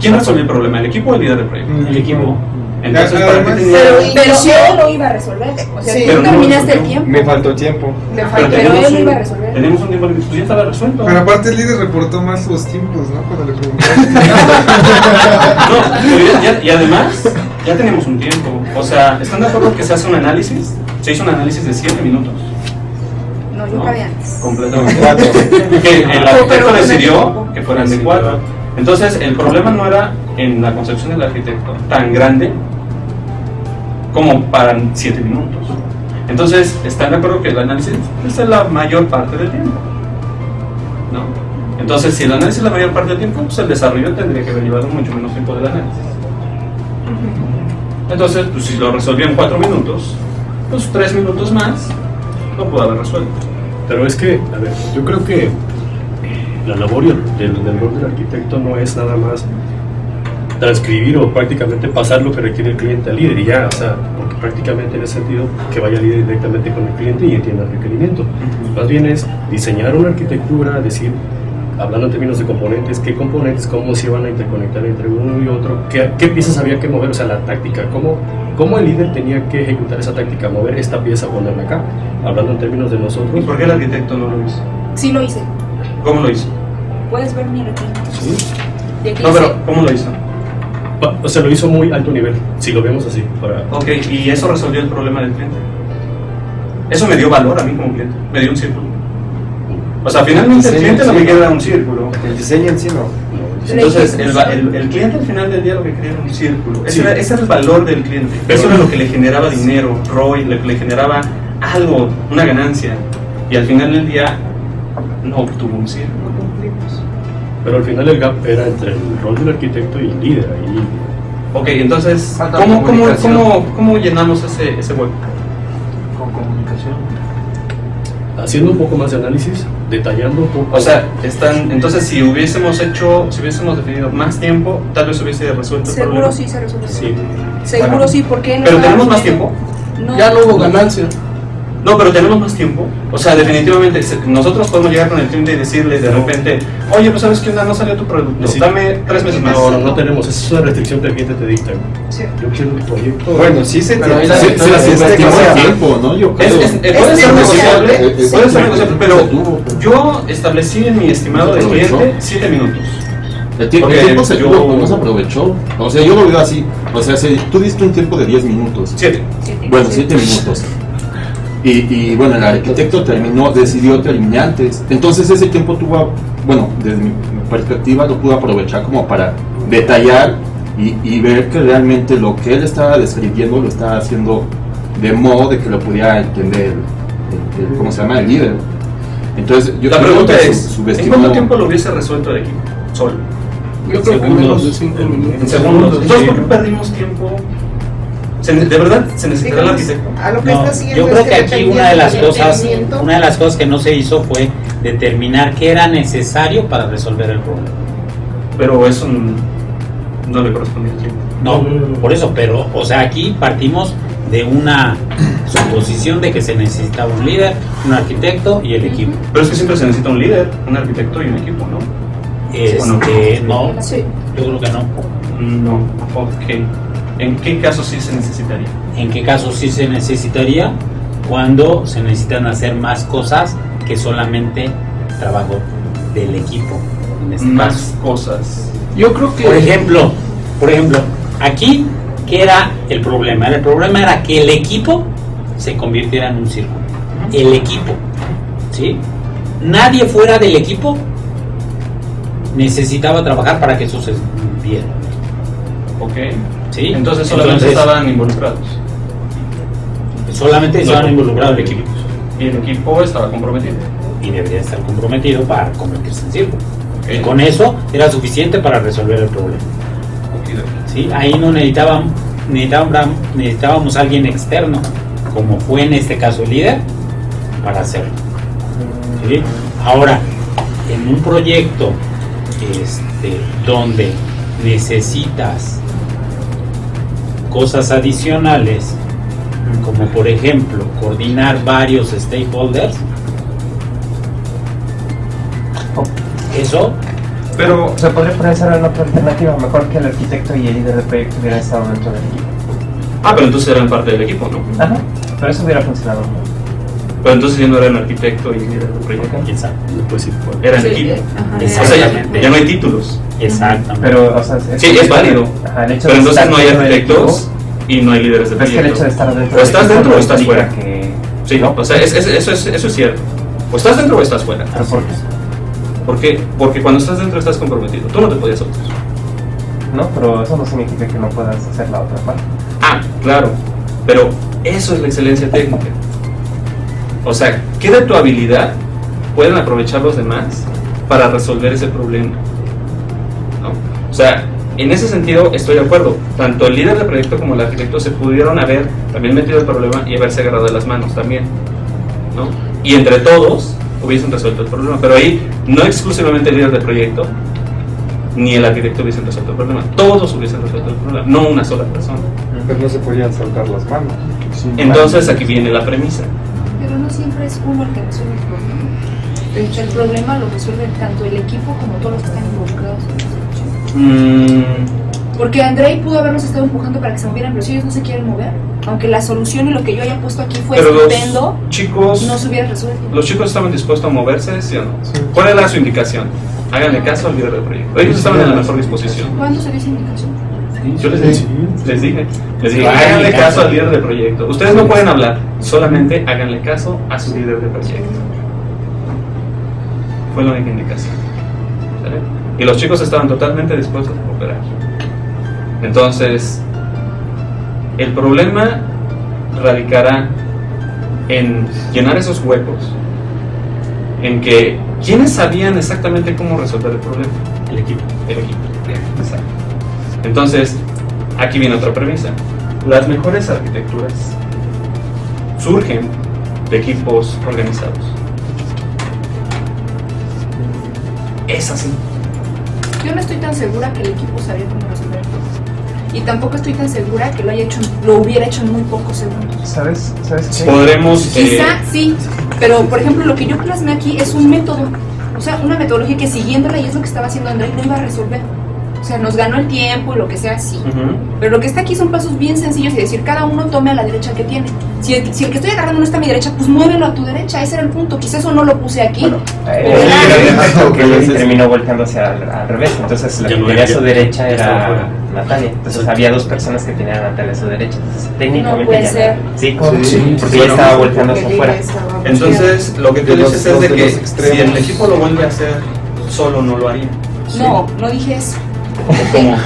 ¿Quién resolvió el problema? ¿El equipo o el líder del proyecto? El equipo. Entonces, ¿para qué tenía- Pero, pero inició- él lo iba a resolver. O sea, Sí. tú no terminaste resolvió. el tiempo. Me faltó tiempo. Pero falta. Pero él un- iba a resolver. Teníamos un tiempo límite, pues ya estaba resuelto. Pero aparte el líder reportó más los tiempos, ¿no? Cuando le preguntaron. [laughs] No, pero ya- ya- y además, ya tenemos un tiempo. O sea, ¿están de acuerdo que se hace un análisis? Se hizo un análisis de 7 minutos. No, yo ¿no? acabé antes. Completamente. [laughs] Que el arquitecto decidió que fueran de 4. Entonces, el problema no era en la concepción del arquitecto tan grande como para 7 minutos. Entonces, ¿están de acuerdo que el análisis es la mayor parte del tiempo? ¿No? Entonces, si el análisis es la mayor parte del tiempo, pues el desarrollo tendría que haber llevado mucho menos tiempo del análisis. Entonces, pues si lo resolvió en 4 minutos, pues 3 minutos más lo pudo haber resuelto. Pero es que, a ver, yo creo que la labor del rol del arquitecto no es nada más transcribir o prácticamente pasar lo que requiere el cliente al líder y ya, o sea, porque prácticamente en ese sentido que vaya el líder directamente con el cliente y entienda el requerimiento. Más bien es diseñar una arquitectura, decir, hablando en términos de componentes, qué componentes, cómo se van a interconectar entre uno y otro, qué, qué piezas había que mover, o sea, la táctica, cómo, cómo el líder tenía que ejecutar esa táctica, mover esta pieza, ponerla acá, hablando en términos de nosotros. ¿Y por qué el arquitecto no lo hizo? Sí lo hice. ¿Cómo lo hizo? Puedes ver mi requerimiento. Sí. ¿De qué No, pero ¿cómo lo hizo? O sea, lo hizo muy alto nivel, si lo vemos así. Para... Ok, y eso resolvió el problema del cliente. Eso me dio valor a mí como cliente, me dio un círculo. O sea, finalmente el diseño cliente lo sí, que ¿no? quería era un círculo. El diseño en sí no. Entonces, el, el- el cliente al final del día lo que quería era un círculo. Ese, Sí. era, ese era el valor del cliente. Eso era lo que le generaba dinero, ROI, lo que le generaba algo, una ganancia. Y al final del día no obtuvo un círculo. Pero al final el gap era entre el rol del arquitecto y el líder. Ahí. Ok, entonces, ¿cómo, cómo, cómo, cómo llenamos ese, ese hueco? Con comunicación. Haciendo un poco más de análisis, detallando un poco. O sea, están, entonces si hubiésemos hecho, si hubiésemos definido más tiempo, tal vez hubiese resuelto el Seguro problema. sí se resuelve. Sí. Seguro Bueno. sí, ¿por qué no? Pero tenemos más tiempo. No. Ya no hubo ganancia. No, pero tenemos más tiempo. O sea, definitivamente se- nosotros podemos llegar con el cliente y decirle de repente, oye, pues sabes onda, no salió tu producto, Sí. dame tres meses más. No, no, no tenemos. Esa es una restricción que el cliente te dicta. Yo quiero un proyecto. Bueno, sí se tiene. Sí, sí, sí, sí, sí, tiempo, ¿no? Yo Es, creo. es- eh, puede ser negociable, puede ser negociable, pero yo establecí en mi estimado de cliente siete minutos. El tiempo, el Porque tiempo se yo- tuvo, no se aprovechó. O sea, yo lo veo así. O sea, si tú diste un tiempo de 10 minutos. Siete. Bueno, 7 minutos. Y, y, bueno, el arquitecto terminó, decidió terminar antes. Entonces ese tiempo tuvo, bueno, desde mi perspectiva lo pudo aprovechar como para detallar y, y ver que realmente lo que él estaba describiendo lo estaba haciendo de modo de que lo pudiera entender, el- el- ¿cómo se llama? El líder. Entonces, yo La creo pregunta que es, su- ¿en cuánto tiempo lo hubiese resuelto el equipo? Solo. Yo creo que menos de 5 minutos. En segundos. Entonces, ¿por qué perdimos tiempo? ¿Se ne- ¿De verdad se necesitará el arquitecto? A lo que No, está siguiendo yo creo que aquí una de las cosas, una de las cosas que no se hizo fue determinar qué era necesario para resolver el problema. Pero eso no le correspondía al cliente. No, por eso, pero, o sea, aquí partimos de una suposición de que se necesitaba un líder, un arquitecto y el equipo. Pero es que siempre se necesita un líder, un arquitecto y un equipo, ¿no? Este, no, Sí. yo creo que no. No, ok. ¿En qué caso sí se necesitaría? ¿En qué caso sí se necesitaría? Cuando se necesitan hacer más cosas que solamente trabajo del equipo. En este Más caso. cosas. Yo creo que. Por ejemplo, por ejemplo, aquí, ¿qué era el problema? El problema era que el equipo se convirtiera en un círculo. El equipo, ¿sí? Nadie fuera del equipo necesitaba trabajar para que eso se viera. Ok. ¿Sí? Entonces solamente estaban involucrados. Solamente No. estaban involucrados el equipo. Y el equipo estaba comprometido. Y debería estar comprometido para convertirse en círculo. Y con eso era suficiente para resolver el problema. ¿Sí? Ahí no necesitaban, necesitaban, necesitábamos a alguien externo, como fue en este caso el líder, para hacerlo. ¿Sí? Ahora, en un proyecto este, donde necesitas cosas adicionales, como por ejemplo coordinar varios stakeholders, eso Pero se podría pensar en otra alternativa, mejor que el arquitecto y el líder del proyecto hubieran estado dentro del equipo. Ah, pero entonces eran parte del equipo, ¿no? Ajá, pero eso hubiera funcionado. Pero entonces ya no eran arquitecto y líder del proyecto. ¿Quién sabe? Eran Sí, equipo. ajá. O sea, ya, ya no hay títulos. Exactamente. Pero, o sea, Sí, es válido. Ajá, el hecho Pero de entonces no hay arquitectos y no hay líderes de Pero es que el proyecto. hecho de estar dentro o estás equipo dentro no o estás fuera. que- Sí, o sea, es- es- eso, es, eso es cierto. O estás dentro o estás fuera. ¿Pero por qué? ¿Por qué? Porque cuando estás dentro estás comprometido. Tú no te podías soltar. No, pero eso no significa que no puedas hacer la otra parte. Ah, claro. Pero eso es la excelencia técnica. O sea, ¿qué de tu habilidad pueden aprovechar los demás para resolver ese problema? ¿No? O sea, en ese sentido estoy de acuerdo. Tanto el líder del proyecto como el arquitecto se pudieron haber también metido el problema y haberse agarrado de las manos también. ¿no? Y entre todos hubiesen resuelto el problema. Pero ahí no exclusivamente el líder del proyecto ni el arquitecto hubiesen resuelto el problema. Todos hubiesen resuelto el problema, no una sola persona. Pero no se podían saltar las manos. Entonces aquí viene la premisa. Siempre es uno el que resuelve el problema. De hecho, el problema lo resuelve tanto el equipo como todos los que están involucrados. Mm, Porque Andrei pudo habernos estado empujando para que se movieran, pero si ellos no se quieren mover, aunque la solución y lo que yo haya puesto aquí fue pero estupendo, los chicos, no se hubiera resuelto. los chicos estaban dispuestos a moverse, ¿sí o no? ¿Cuál era su indicación? Háganle caso al líder del proyecto. Ellos estaban en la mejor disposición. ¿Cuándo se dio esa Yo les dije, les dije, les dije, háganle caso al líder del proyecto. Ustedes no pueden hablar, solamente háganle caso a su líder del proyecto. Fue la única indicación. ¿sale? Y los chicos estaban totalmente dispuestos a cooperar. Entonces, el problema radicará en llenar esos huecos, en que ¿quiénes sabían exactamente cómo resolver el problema? El equipo. El equipo. Exacto. Entonces, aquí viene otra premisa. Las mejores arquitecturas surgen de equipos organizados. Es así. Yo no estoy tan segura que el equipo sabía cómo resolver. Y tampoco estoy tan segura que lo, haya hecho, lo hubiera hecho en muy pocos segundos. ¿Sabes? ¿Sabes qué? Podremos... eh, Quizá sí, pero por ejemplo lo que yo plasmé aquí es un método, o sea, una metodología que siguiéndola y es lo que estaba haciendo André no iba a resolver. O sea, nos ganó el tiempo y lo que sea, sí. ujú. Pero lo que está aquí son pasos bien sencillos y decir, cada uno tome a la derecha que tiene. Si el, si el que estoy agarrando no está a mi derecha, pues muévelo a tu derecha, ese era el punto. Quizás eso no lo puse aquí. Eh, porque Lili terminó volteando hacia al, al revés, entonces la que no tenía a su derecha era. Natalia. Entonces había dos personas que tenían a Natalia a su derecha. Entonces técnicamente puede ya ser. Sí, Sí, porque bueno, ella estaba volteando hacia afuera. Entonces, lo que tú dices es de de que si el equipo lo vuelve a hacer, solo no lo haría. No, no dije eso. Como,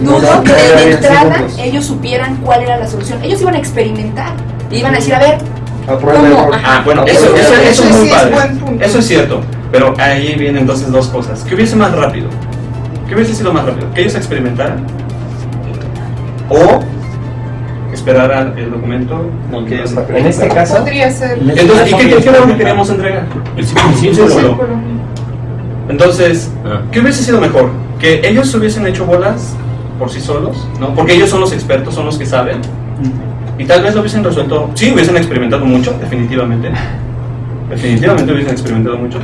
Dudo que de entrada ellos supieran cuál era la solución. Ellos iban a experimentar. Y iban a decir, a ver, ¿Cómo? Ah, bueno, Eso- eso, eso, eso eso es sí muy es padre. buen punto. Eso es cierto. Pero ahí vienen entonces dos cosas. ¿Qué hubiese más rápido? ¿Qué hubiese sido más rápido? ¿Que ellos experimentaran? ¿O esperaran el documento? que ellos En este caso, Podría ser. Entonces, ¿y qué, qué era lo que queríamos entregar? El círculo. Entonces, ¿qué hubiese sido mejor? ¿Que ellos se hubiesen hecho bolas por sí solos? ¿no? Porque ellos son los expertos, son los que saben. Y tal vez lo hubiesen resuelto. Sí, hubiesen experimentado mucho, definitivamente. [laughs] Definitivamente hubiesen experimentado mucho.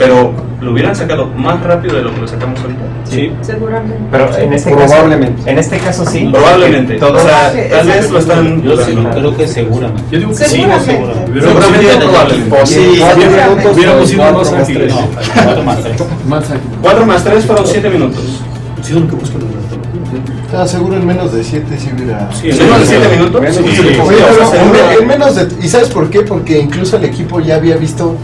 Pero lo hubieran sacado más rápido de lo que lo sacamos ahorita. Sí. seguramente. pero en este Probablemente. caso, en este caso sí. Probablemente. Todos, o sea, Sí, tal vez lo están. Yo sí, dudando. creo que seguramente. Yo digo que sí, Seguramente. seguramente. Seguramente probablemente. Sí, Seguramente. diez minutos, Hubiéramos sido cuatro más ágiles. tres. No, cuatro más tres. Más ágil. 4 más 3 fueron 7 minutos. Sí, lo que busco en el Estaba seguro en menos de 7 si hubiera. ¿En menos de 7 minutos? Sí. Sí, seguro. en menos de. ¿Y sabes por qué? Porque incluso el equipo ya había visto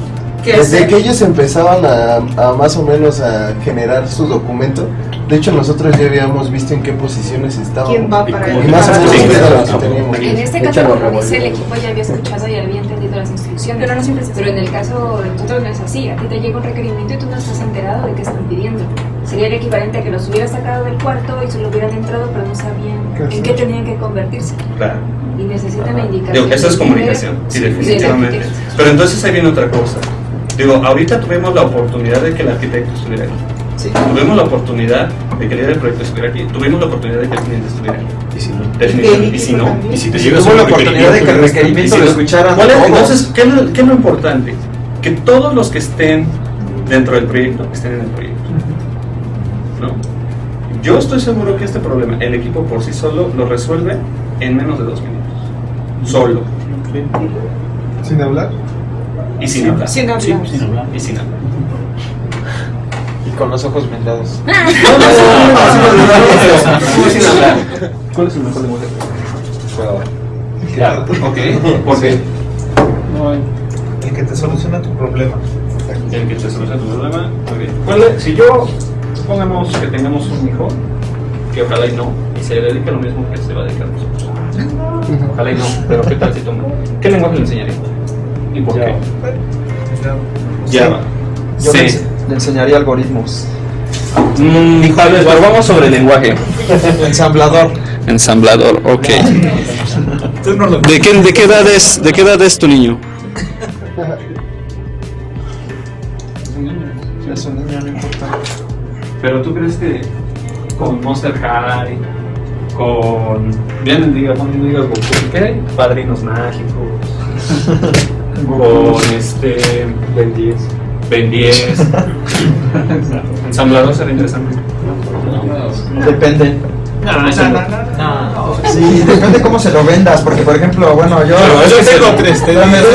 ¿Qué Desde hacer? que ellos empezaban a, a más o menos a generar su documento, de hecho nosotros ya habíamos visto en qué posiciones estaban. ¿Quién va para Y más o menos Sí. teníamos. En este caso, Échalo, como dice, el equipo ya había escuchado y había entendido las instrucciones. Pero no siempre es así. Pero en el caso de nosotros no es así. A ti te llega un requerimiento y tú no estás enterado de qué están pidiendo. Sería el equivalente a que los hubieras sacado del cuarto y se lo hubieran entrado, pero no sabían ¿Qué en qué tenían que convertirse. Claro. Y necesitan. Digo, eso es comunicación, sí, definitivamente. Pero entonces ahí viene otra cosa. Digo, ahorita tuvimos la oportunidad de que el arquitecto estuviera aquí. Tuvimos la oportunidad de que el líder del proyecto estuviera aquí. Tuvimos la oportunidad de que el cliente estuviera aquí. Y si no, definitivamente. Y si no, Y si te llegas a la oportunidad de que el requerimiento, si lo escucharan. ¿cuál es? Entonces, ¿qué es lo, qué es lo importante? Que todos los que estén dentro del proyecto estén en el proyecto. ¿No? Yo estoy seguro que este problema, el equipo por sí solo lo resuelve en menos de dos minutos. Solo. Sin hablar. Y sin hablar. Sin hablar. Sí, sin hablar. Y sin hablar. Y con los ojos vendados. sin hablar. ¿Cuál es el mejor lenguaje? Claro. Ok. ¿Por qué? El que te soluciona tu problema. El que te soluciona tu problema. Muy bien. ¿Cuál es? Si yo, supongamos que tengamos un hijo, que ojalá y no, y se dedique a lo mismo que se va a dedicar a nosotros. Ojalá y no, pero ¿qué tal si toma? ¿Qué lenguaje le enseñaría? ¿Y por qué? Java. Yo Sí. le, ense- le enseñaría algoritmos. Mm, tal vez, pero vamos sobre el lenguaje. [laughs] Ensamblador. Ensamblador, ok. ¿De qué, de, qué edad es, ¿De qué edad es tu niño? Es un niño, no importa. Pero tú crees que con Monster High, con. Bien, diga, no digas ¿qué? Padrinos mágicos. [laughs] con este. Ben 10. Ben 10. Ensamblador será interesante. Depende. No, no, no, no. Sí, depende cómo se lo vendas, porque por ejemplo, bueno, yo, Pero eso yo es tengo el- tres,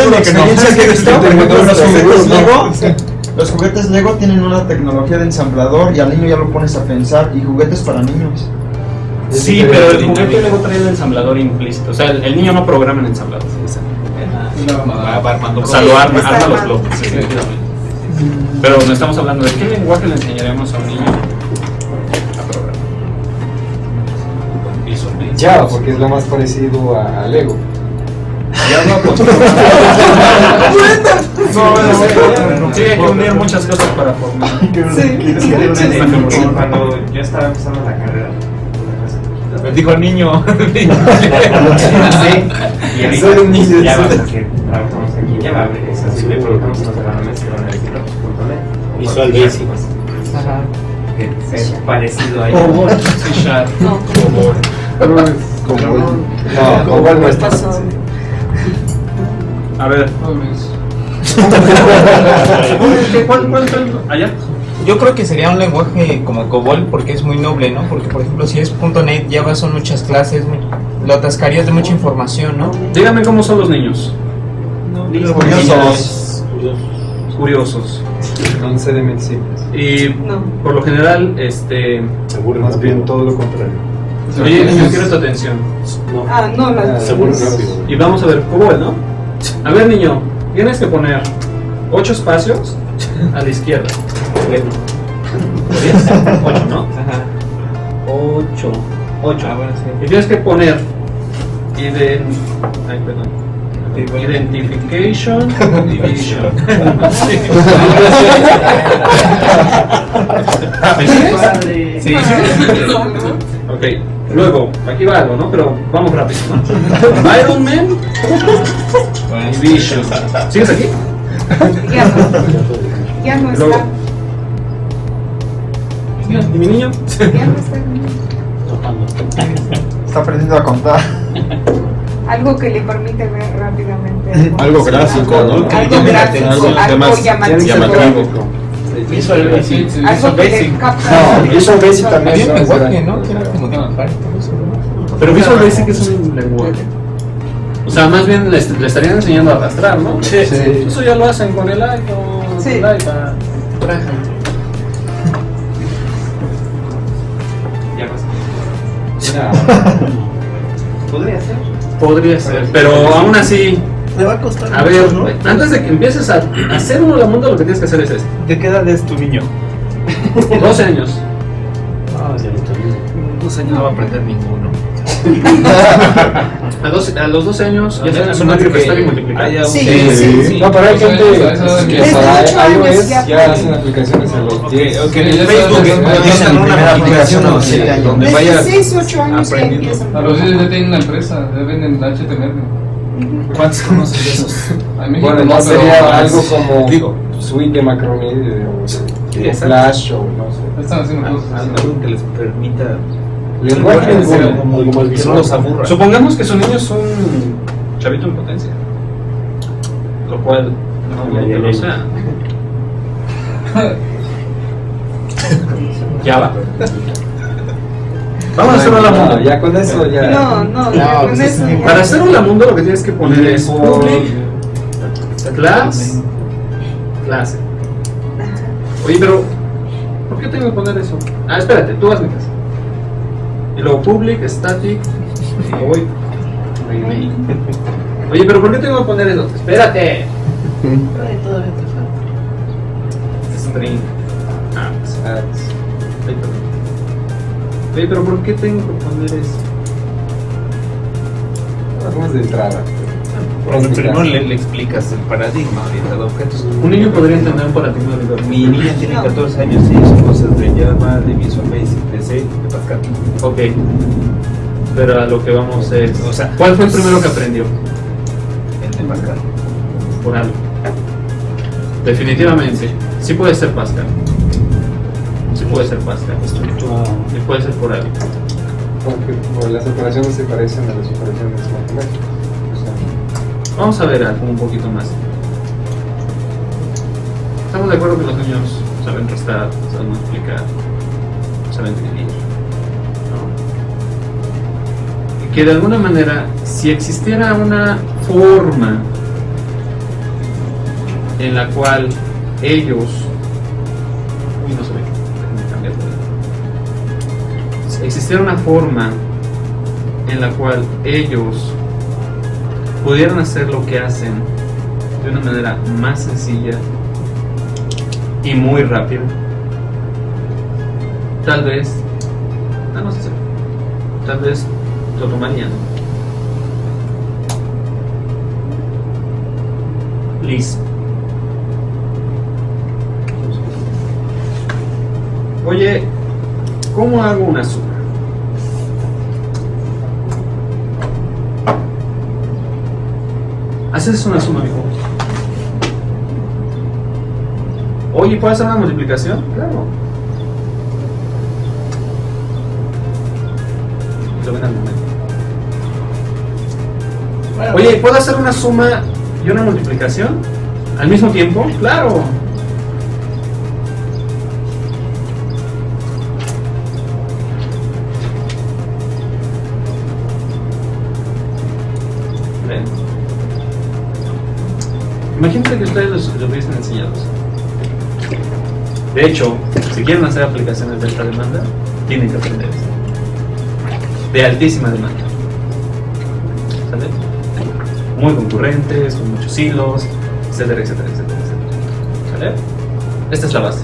no. experiencia que he visto, por ejemplo, los juguetes. Lego, los juguetes Lego tienen una tecnología de ensamblador y al niño ya lo pones a pensar, y juguetes para niños. Sí, pero el juguete luego trae el ensamblador implícito. O sea, el, el niño no programa en ensamblador. Va armando O sea, lo arma, arma los bloques. Pero no estamos hablando de qué lenguaje le enseñaremos a un niño a programar. Ya, porque es lo más parecido a, Lego. Ya no, pues. [laughs] No, sí, hay que unir muchas cosas para formar. Cuando yo estaba empezando la carrera, Dijo el niño. sí, [laughs] Soy un niño, ya sí. vamos que trabajamos aquí en Java, es así le a. Visual Basic. que es parecido a Cobol. C Sharp, No. Cobol. No, Cobol no está. A ver. [laughs] ¿Cuál, cuál, cuál? Allá. Yo creo que sería un lenguaje como COBOL porque es muy noble, ¿no? Porque, por ejemplo, si es .NET, Java son muchas clases, lo atascarías de mucha información, ¿no? Dígame cómo son los niños. Curiosos. Curiosos. No necesariamente simples. Y por lo general, este. Más bien todo lo contrario. Oye, yo quiero tu atención. Ah, no, las Seguro rápido. Y vamos a ver, ¿cómo es, no? A ver, niño, tienes que poner ocho espacios a la izquierda. ¿Podrías? Ocho, ¿no? Ajá. Ocho. Ocho. Ah, bueno, sí. Y tienes que poner ident... Ay, perdón. Identification Division. Sí. ¿Me sigues? Sí. Ok, luego, aquí va algo, ¿no? Pero vamos rápido, ¿no? Environment Division. ¿Sigues aquí? Ya no. Ya no Luego. está. ¿Y mi niño? Ya no está. Está aprendiendo a contar. Algo que le permite ver rápidamente. [laughs] Algo gráfico, ¿no? Algo gráfico, algo llamativo. Visual Basic. Le capta. No, Visual Basic también. Había un lenguaje, ¿no? Pero Visual Basic es un lenguaje. O sea, más bien le, le estarían enseñando a arrastrar, ¿no? Sí. Eso ya lo hacen con el iPhone, Sí. el iPad. Ya. [laughs] [laughs] Podría ser. Podría ser, pero aún así, Te va a costar A ver, mucho, ¿no? antes de que empieces a hacer uno la mundo, lo que tienes que hacer es esto. ¿De qué edad es tu niño? 12 años. Ah, ya lo. Dos años no va a aprender ninguno. A, 12 a los 12 años ya saben no, sumar y que restar y multiplicar. un- Sí, sí, sí. No, pero hay gente eso que para iOS ya hacen aplicaciones en los 10. Ok, ya en Facebook la una aplicación a los donde- siete años. donde vayas 6, 8 años ya aprendiendo. empiezan. A los días ya tienen una empresa, ya venden HTML. ¿Cuántos conoces de esos? A Bueno, no, sería algo como Digo. suite de macromedia o, o flash o no sé. Están haciendo cosas. Algo que les permita Lenguaje que no los aburra. Supongamos que su niño es un chavito en potencia. Lo cual no Ya, ya, no lo ya. sea. [laughs] Java. Vamos a hacer No, mundo. ya con eso ya. No, no, ya No, con pues eso. ya. Para hacer hola mundo lo que tienes que poner es public class clase. Oye, pero ¿por qué tengo que poner eso? Ah, espérate, tú hazme caso. Y luego public static y voy. Oye, pero ¿por qué tengo que poner eso? Espérate. Ay, todavía te falta. String apps. Ay, perdón. Oye, pero ¿por qué tengo que poner eso? Vamos de entrada. Cuando primero le, le explicas el paradigma orientado a objetos. Un niño podría entender un paradigma de Mi niña tiene 14 años y son cosas de Java, de Visual Basic, de C, de Pascal. Ok. Pero a lo que vamos es. O sea, ¿cuál fue el primero que aprendió? El de Pascal. Por algo. Definitivamente. Sí puede ser Pascal. Sí puede ser Pascal. Y puede ser por algo. Porque bueno, las operaciones se parecen a las operaciones matemáticas. Vamos a ver algo un poquito más. Estamos de acuerdo que los niños saben restar, saben multiplicar, saben dividir. que de alguna manera, si existiera una forma en la cual ellos. Uy, no se ve. Existiera una forma en la cual ellos pudieran hacer lo que hacen de una manera más sencilla y muy rápida, tal vez, no sé, tal vez lo tomarían. Liz. Oye, ¿cómo hago una suma? Haces una suma, mijo. Oye, ¿puedo hacer una multiplicación? Claro. Lo ven al momento. Oye, ¿puedo hacer una suma y una multiplicación al mismo tiempo? Claro. Imagínense que ustedes los, hubiesen enseñado. De hecho, si quieren hacer aplicaciones de alta demanda, tienen que aprender esto. De altísima demanda. ¿Sale? Muy concurrentes, con muchos hilos, etcétera, etcétera, etcétera, etcétera. ¿Sale? Esta es la base.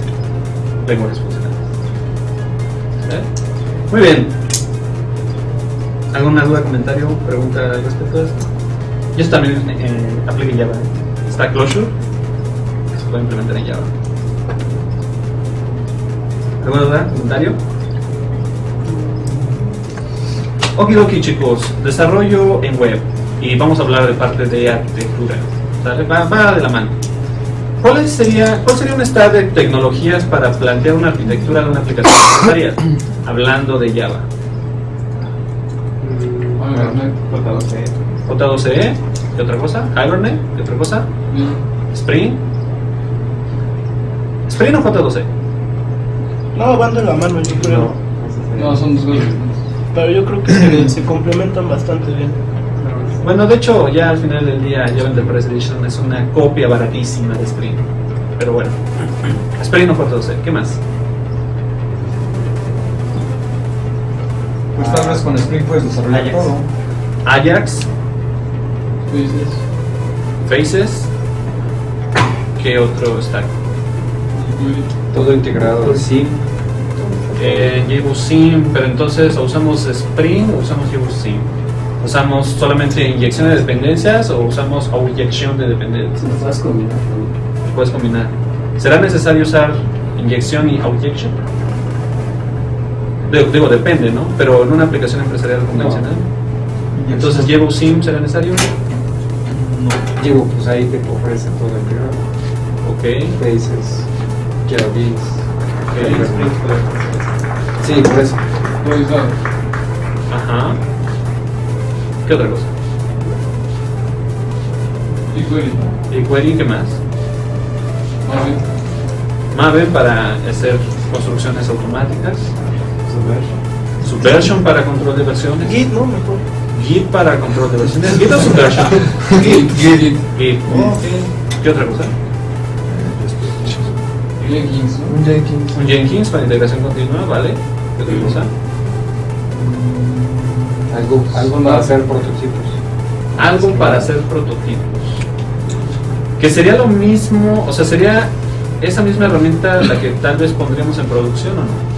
Lenguajes funcionales. ¿Sale? Muy bien. ¿Alguna duda, comentario, pregunta al respecto de esto? Y esto también eh, aplica en Java. Está Closure, se puede implementar en Java. ¿Alguna duda, comentario? Okidoki chicos, desarrollo en web y vamos a hablar de parte de arquitectura. ¿sale? Va, de la mano. ¿Cuál sería, ¿Cuál sería un stack de tecnologías para plantear una arquitectura de una aplicación empresarial? Hablando de Java. J2E, ¿qué otra cosa? Hibernate, ¿qué otra cosa? Spring. Spring o J2E. No, van de la mano, yo creo. No, son dos cosas. Pero yo creo que se, se complementan bastante bien. Bueno, de hecho, ya al final del día, Java Enterprise Edition es una copia baratísima de Spring. Pero bueno, Spring o J2E, ¿qué más? Pues tal vez con Spring puedes desarrollar Ajax. todo. Ajax. Faces. ¿Qué otro stack? Todo integrado. Sí. Eh, JBoSim, pero entonces ¿o usamos Spring o usamos JBoSim. ¿Usamos solamente inyección de dependencias o usamos inyección de dependencias? Puedes combinar. Puedes combinar. ¿Será necesario usar inyección y inyección? Digo, digo, depende, ¿no? Pero en una aplicación empresarial convencional. Entonces, ¿llevo SIM será necesario? Llevo, pues ahí te ofrece todo integrado. Ok. Faces, Java Ok. Sí, por eso. Ajá. ¿Qué otra cosa? jQuery. jQuery, ¿qué más? Maven para hacer construcciones automáticas. Subversion para control de versiones. Git, ¿no? Mejor. Git para control de versiones. Git o Subversion. [laughs] Git, Git. Git. ¿Qué otra cosa? Jenkins, Un Jenkins. Un Jenkins para integración continua, ¿vale? ¿Qué otra cosa? Algo, algo para hacer prototipos. Algo para hacer prototipos. Que sería lo mismo, o sea, sería esa misma herramienta la que tal vez pondríamos en producción o no.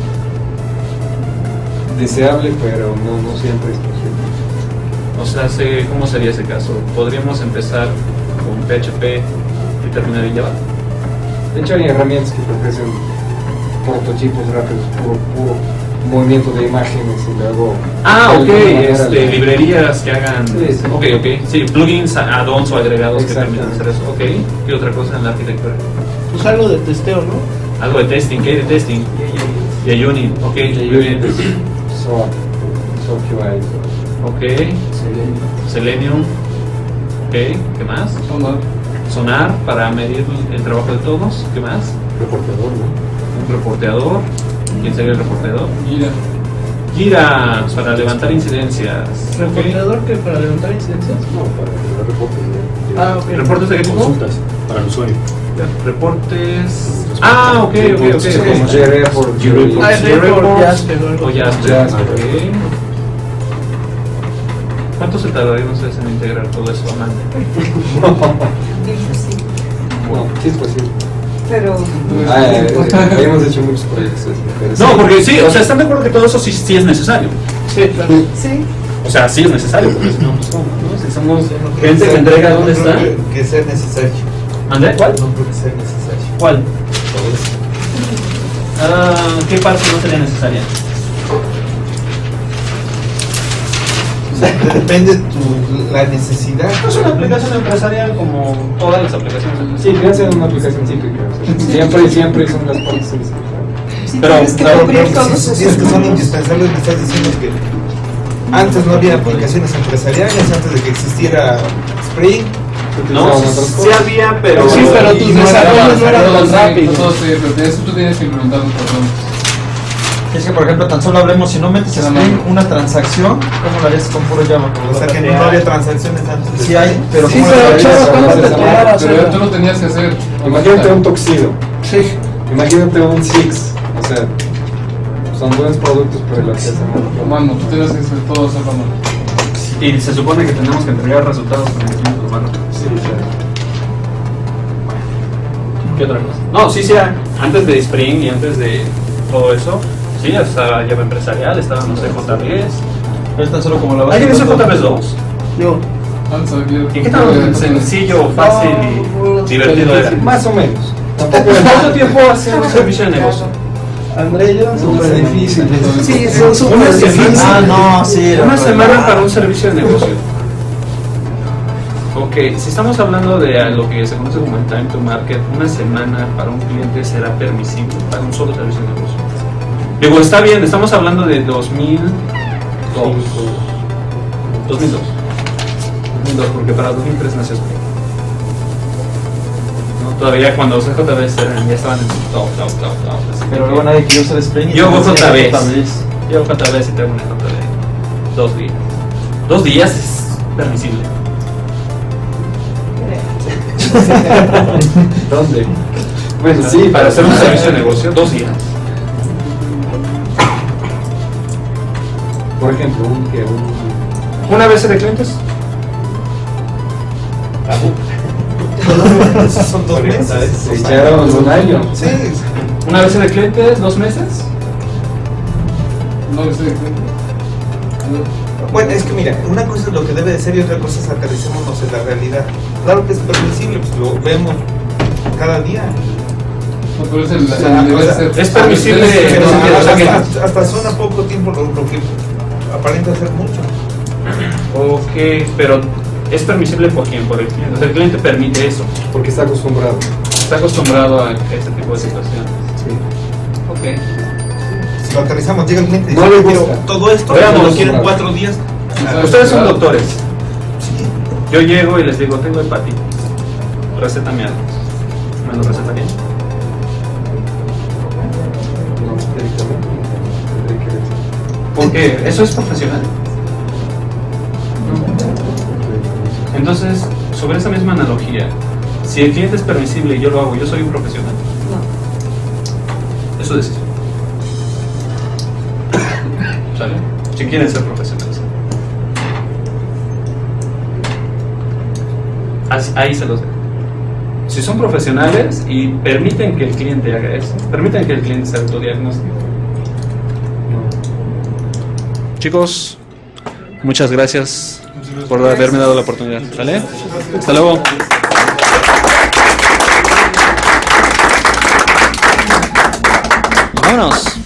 Deseable, pero no, no siempre es posible. O sea, sé- ¿cómo sería ese caso? ¿Podríamos empezar con PHP y terminar en Java? De hecho, hay herramientas que te ofrecen prototipos rápidos, puro, puro movimiento de imágenes y luego. Ah, ok, este, la- librerías que hagan. Sí, sí. Ok, ok. Sí, plugins, add-ons o agregados que permitan hacer eso. Ok. ¿Qué otra cosa en la arquitectura? Pues algo de testeo, ¿no? Algo de testing, ¿qué hay de testing? JUnit, ok, JUnit. So, so QI. Ok. Selenium. Ok, ¿qué más? Sonar. Sonar para medir el trabajo de todos. ¿Qué más? Reportador, ¿no? Un reporteador. ¿Quién sería el reporteador? Gira. Gira para levantar incidencias. Ok. ¿Reportador que para levantar incidencias? No, para el reporte. Ah, ok. ¿Reportes de qué tipo? Consultas para el usuario. Reportes. Ah, ok, ok, ok. Como JReport, JReport, Ah, es JReport, report, Jasper, o algo O así. Jasper, Jasper. ok. ¿Cuánto se tardarían ustedes en integrar todo eso a mano? [laughs] No, sí es posible. Pero. Ah, eh, eh, hemos hecho muchos proyectos. pero No, sí. porque sí, o sea, están de acuerdo que todo eso sí, sí es necesario. Sí, claro. Sí. O sea, sí es necesario, porque si no, pues cómo, ¿no? Si somos gente que entrega dónde está. Que sea necesario. ¿André? ¿Cuál? No creo que sea necesario. ¿Cuál? Ah, ¿Qué parte no sería necesaria? Depende de tu, la necesidad. Es una aplicación empresarial como todas las aplicaciones. Sí, piensa en una aplicación o sea, siempre, siempre son las partes indispensables. Pero, tienes que claro, cubrir Pero todos si, esos si es que son indispensables, me estás diciendo que antes no había aplicaciones empresariales, antes de que existiera Spring. No, sí, sí había, pero. Sí, pero tus y no era- desarrollos no eran tan sí, rápidos. sí, pero eso tú tienes que implementar los patrones. Es que, por ejemplo, tan solo hablemos, si no metes más. una transacción, ¿cómo lo harías con puro Java? O sea que no había transacciones antes. Sí hay, pero Sí, ¿cómo lo pero Pero tú lo tenías que hacer. Imagínate un tuxedo. Sí. Imagínate un Six. O sea, son buenos productos, pero lo que hacen. Mano, tú tienes que hacer todo eso, mano. Y se supone que tenemos que entregar resultados con el tiempo humano. Sí, claro. ¿Qué otra cosa? No, sí, sí, antes de Spring y antes de todo eso, sí, ya estaba Java empresarial, estaba, no sé, J10. Pero es tan solo como la base. ¿Alguien hizo J10 2? Yo. ¿Y qué tan sencillo, fácil y divertido era? Más o menos. ¿Cuánto tiempo hace un servicio de negocio? André, yo. Súper difícil. Sí, son súper difíciles. Ah, no, sí. Una semana para un servicio de negocio. Ok, si estamos hablando de lo que se conoce como el time to market, una semana para un cliente será permisible para un solo servicio de negocio. Digo, está bien, estamos hablando de 2002. 2002. 2002, porque para 2003 nació Spring. ¿No? Todavía cuando los JBs eran, ya estaban en su top, top, top, top. Pero luego nadie quiere usar Spring. y yo voy entonces otra ya vez. otra vez. Yo otra vez y tengo una de dos días. Dos días es permisible. [laughs] ¿Dónde? Bueno, sí, para hacer un [laughs] servicio de negocio, dos días. Por ejemplo, un que un. ¿Una vez de clientes? Son dos meses. Se echaron un año. Sí. ¿Una vez de cliente? [laughs] ¿Dos meses? No lo sé. Bueno, es que mira, una cosa es lo que debe de ser y otra cosa es aterricémonos en la realidad. Claro que es permisible, pues lo vemos cada día. No, pero es el- O sea, debe o sea, ser- es permisible que- hasta, hasta suena poco tiempo lo, lo que aparenta ser mucho. Ok, pero es permisible por quién, por el cliente. O sea, el cliente permite eso. Porque está acostumbrado. Está acostumbrado a este tipo de situaciones. Sí. Ok. Si lo aterrizamos, llega el cliente y No dice, le "Quiero gusta. todo esto, Veamos. lo quieren cuatro días. Ustedes son doctores. Yo llego y les digo, tengo hepatitis. Recétame algo. ¿Me lo recetarían? Porque eso es profesional. Entonces, sobre esa misma analogía, si el cliente es permisible y yo lo hago, yo soy un profesional. Es su decisión. ¿Sale? Si quieren ser profesionales. Ahí se los dejo. Si son profesionales y permiten que el cliente haga eso, permiten que el cliente se autodiagnostique. Chicos, muchas gracias por haberme dado la oportunidad. ¿Sale? Hasta luego. Vámonos.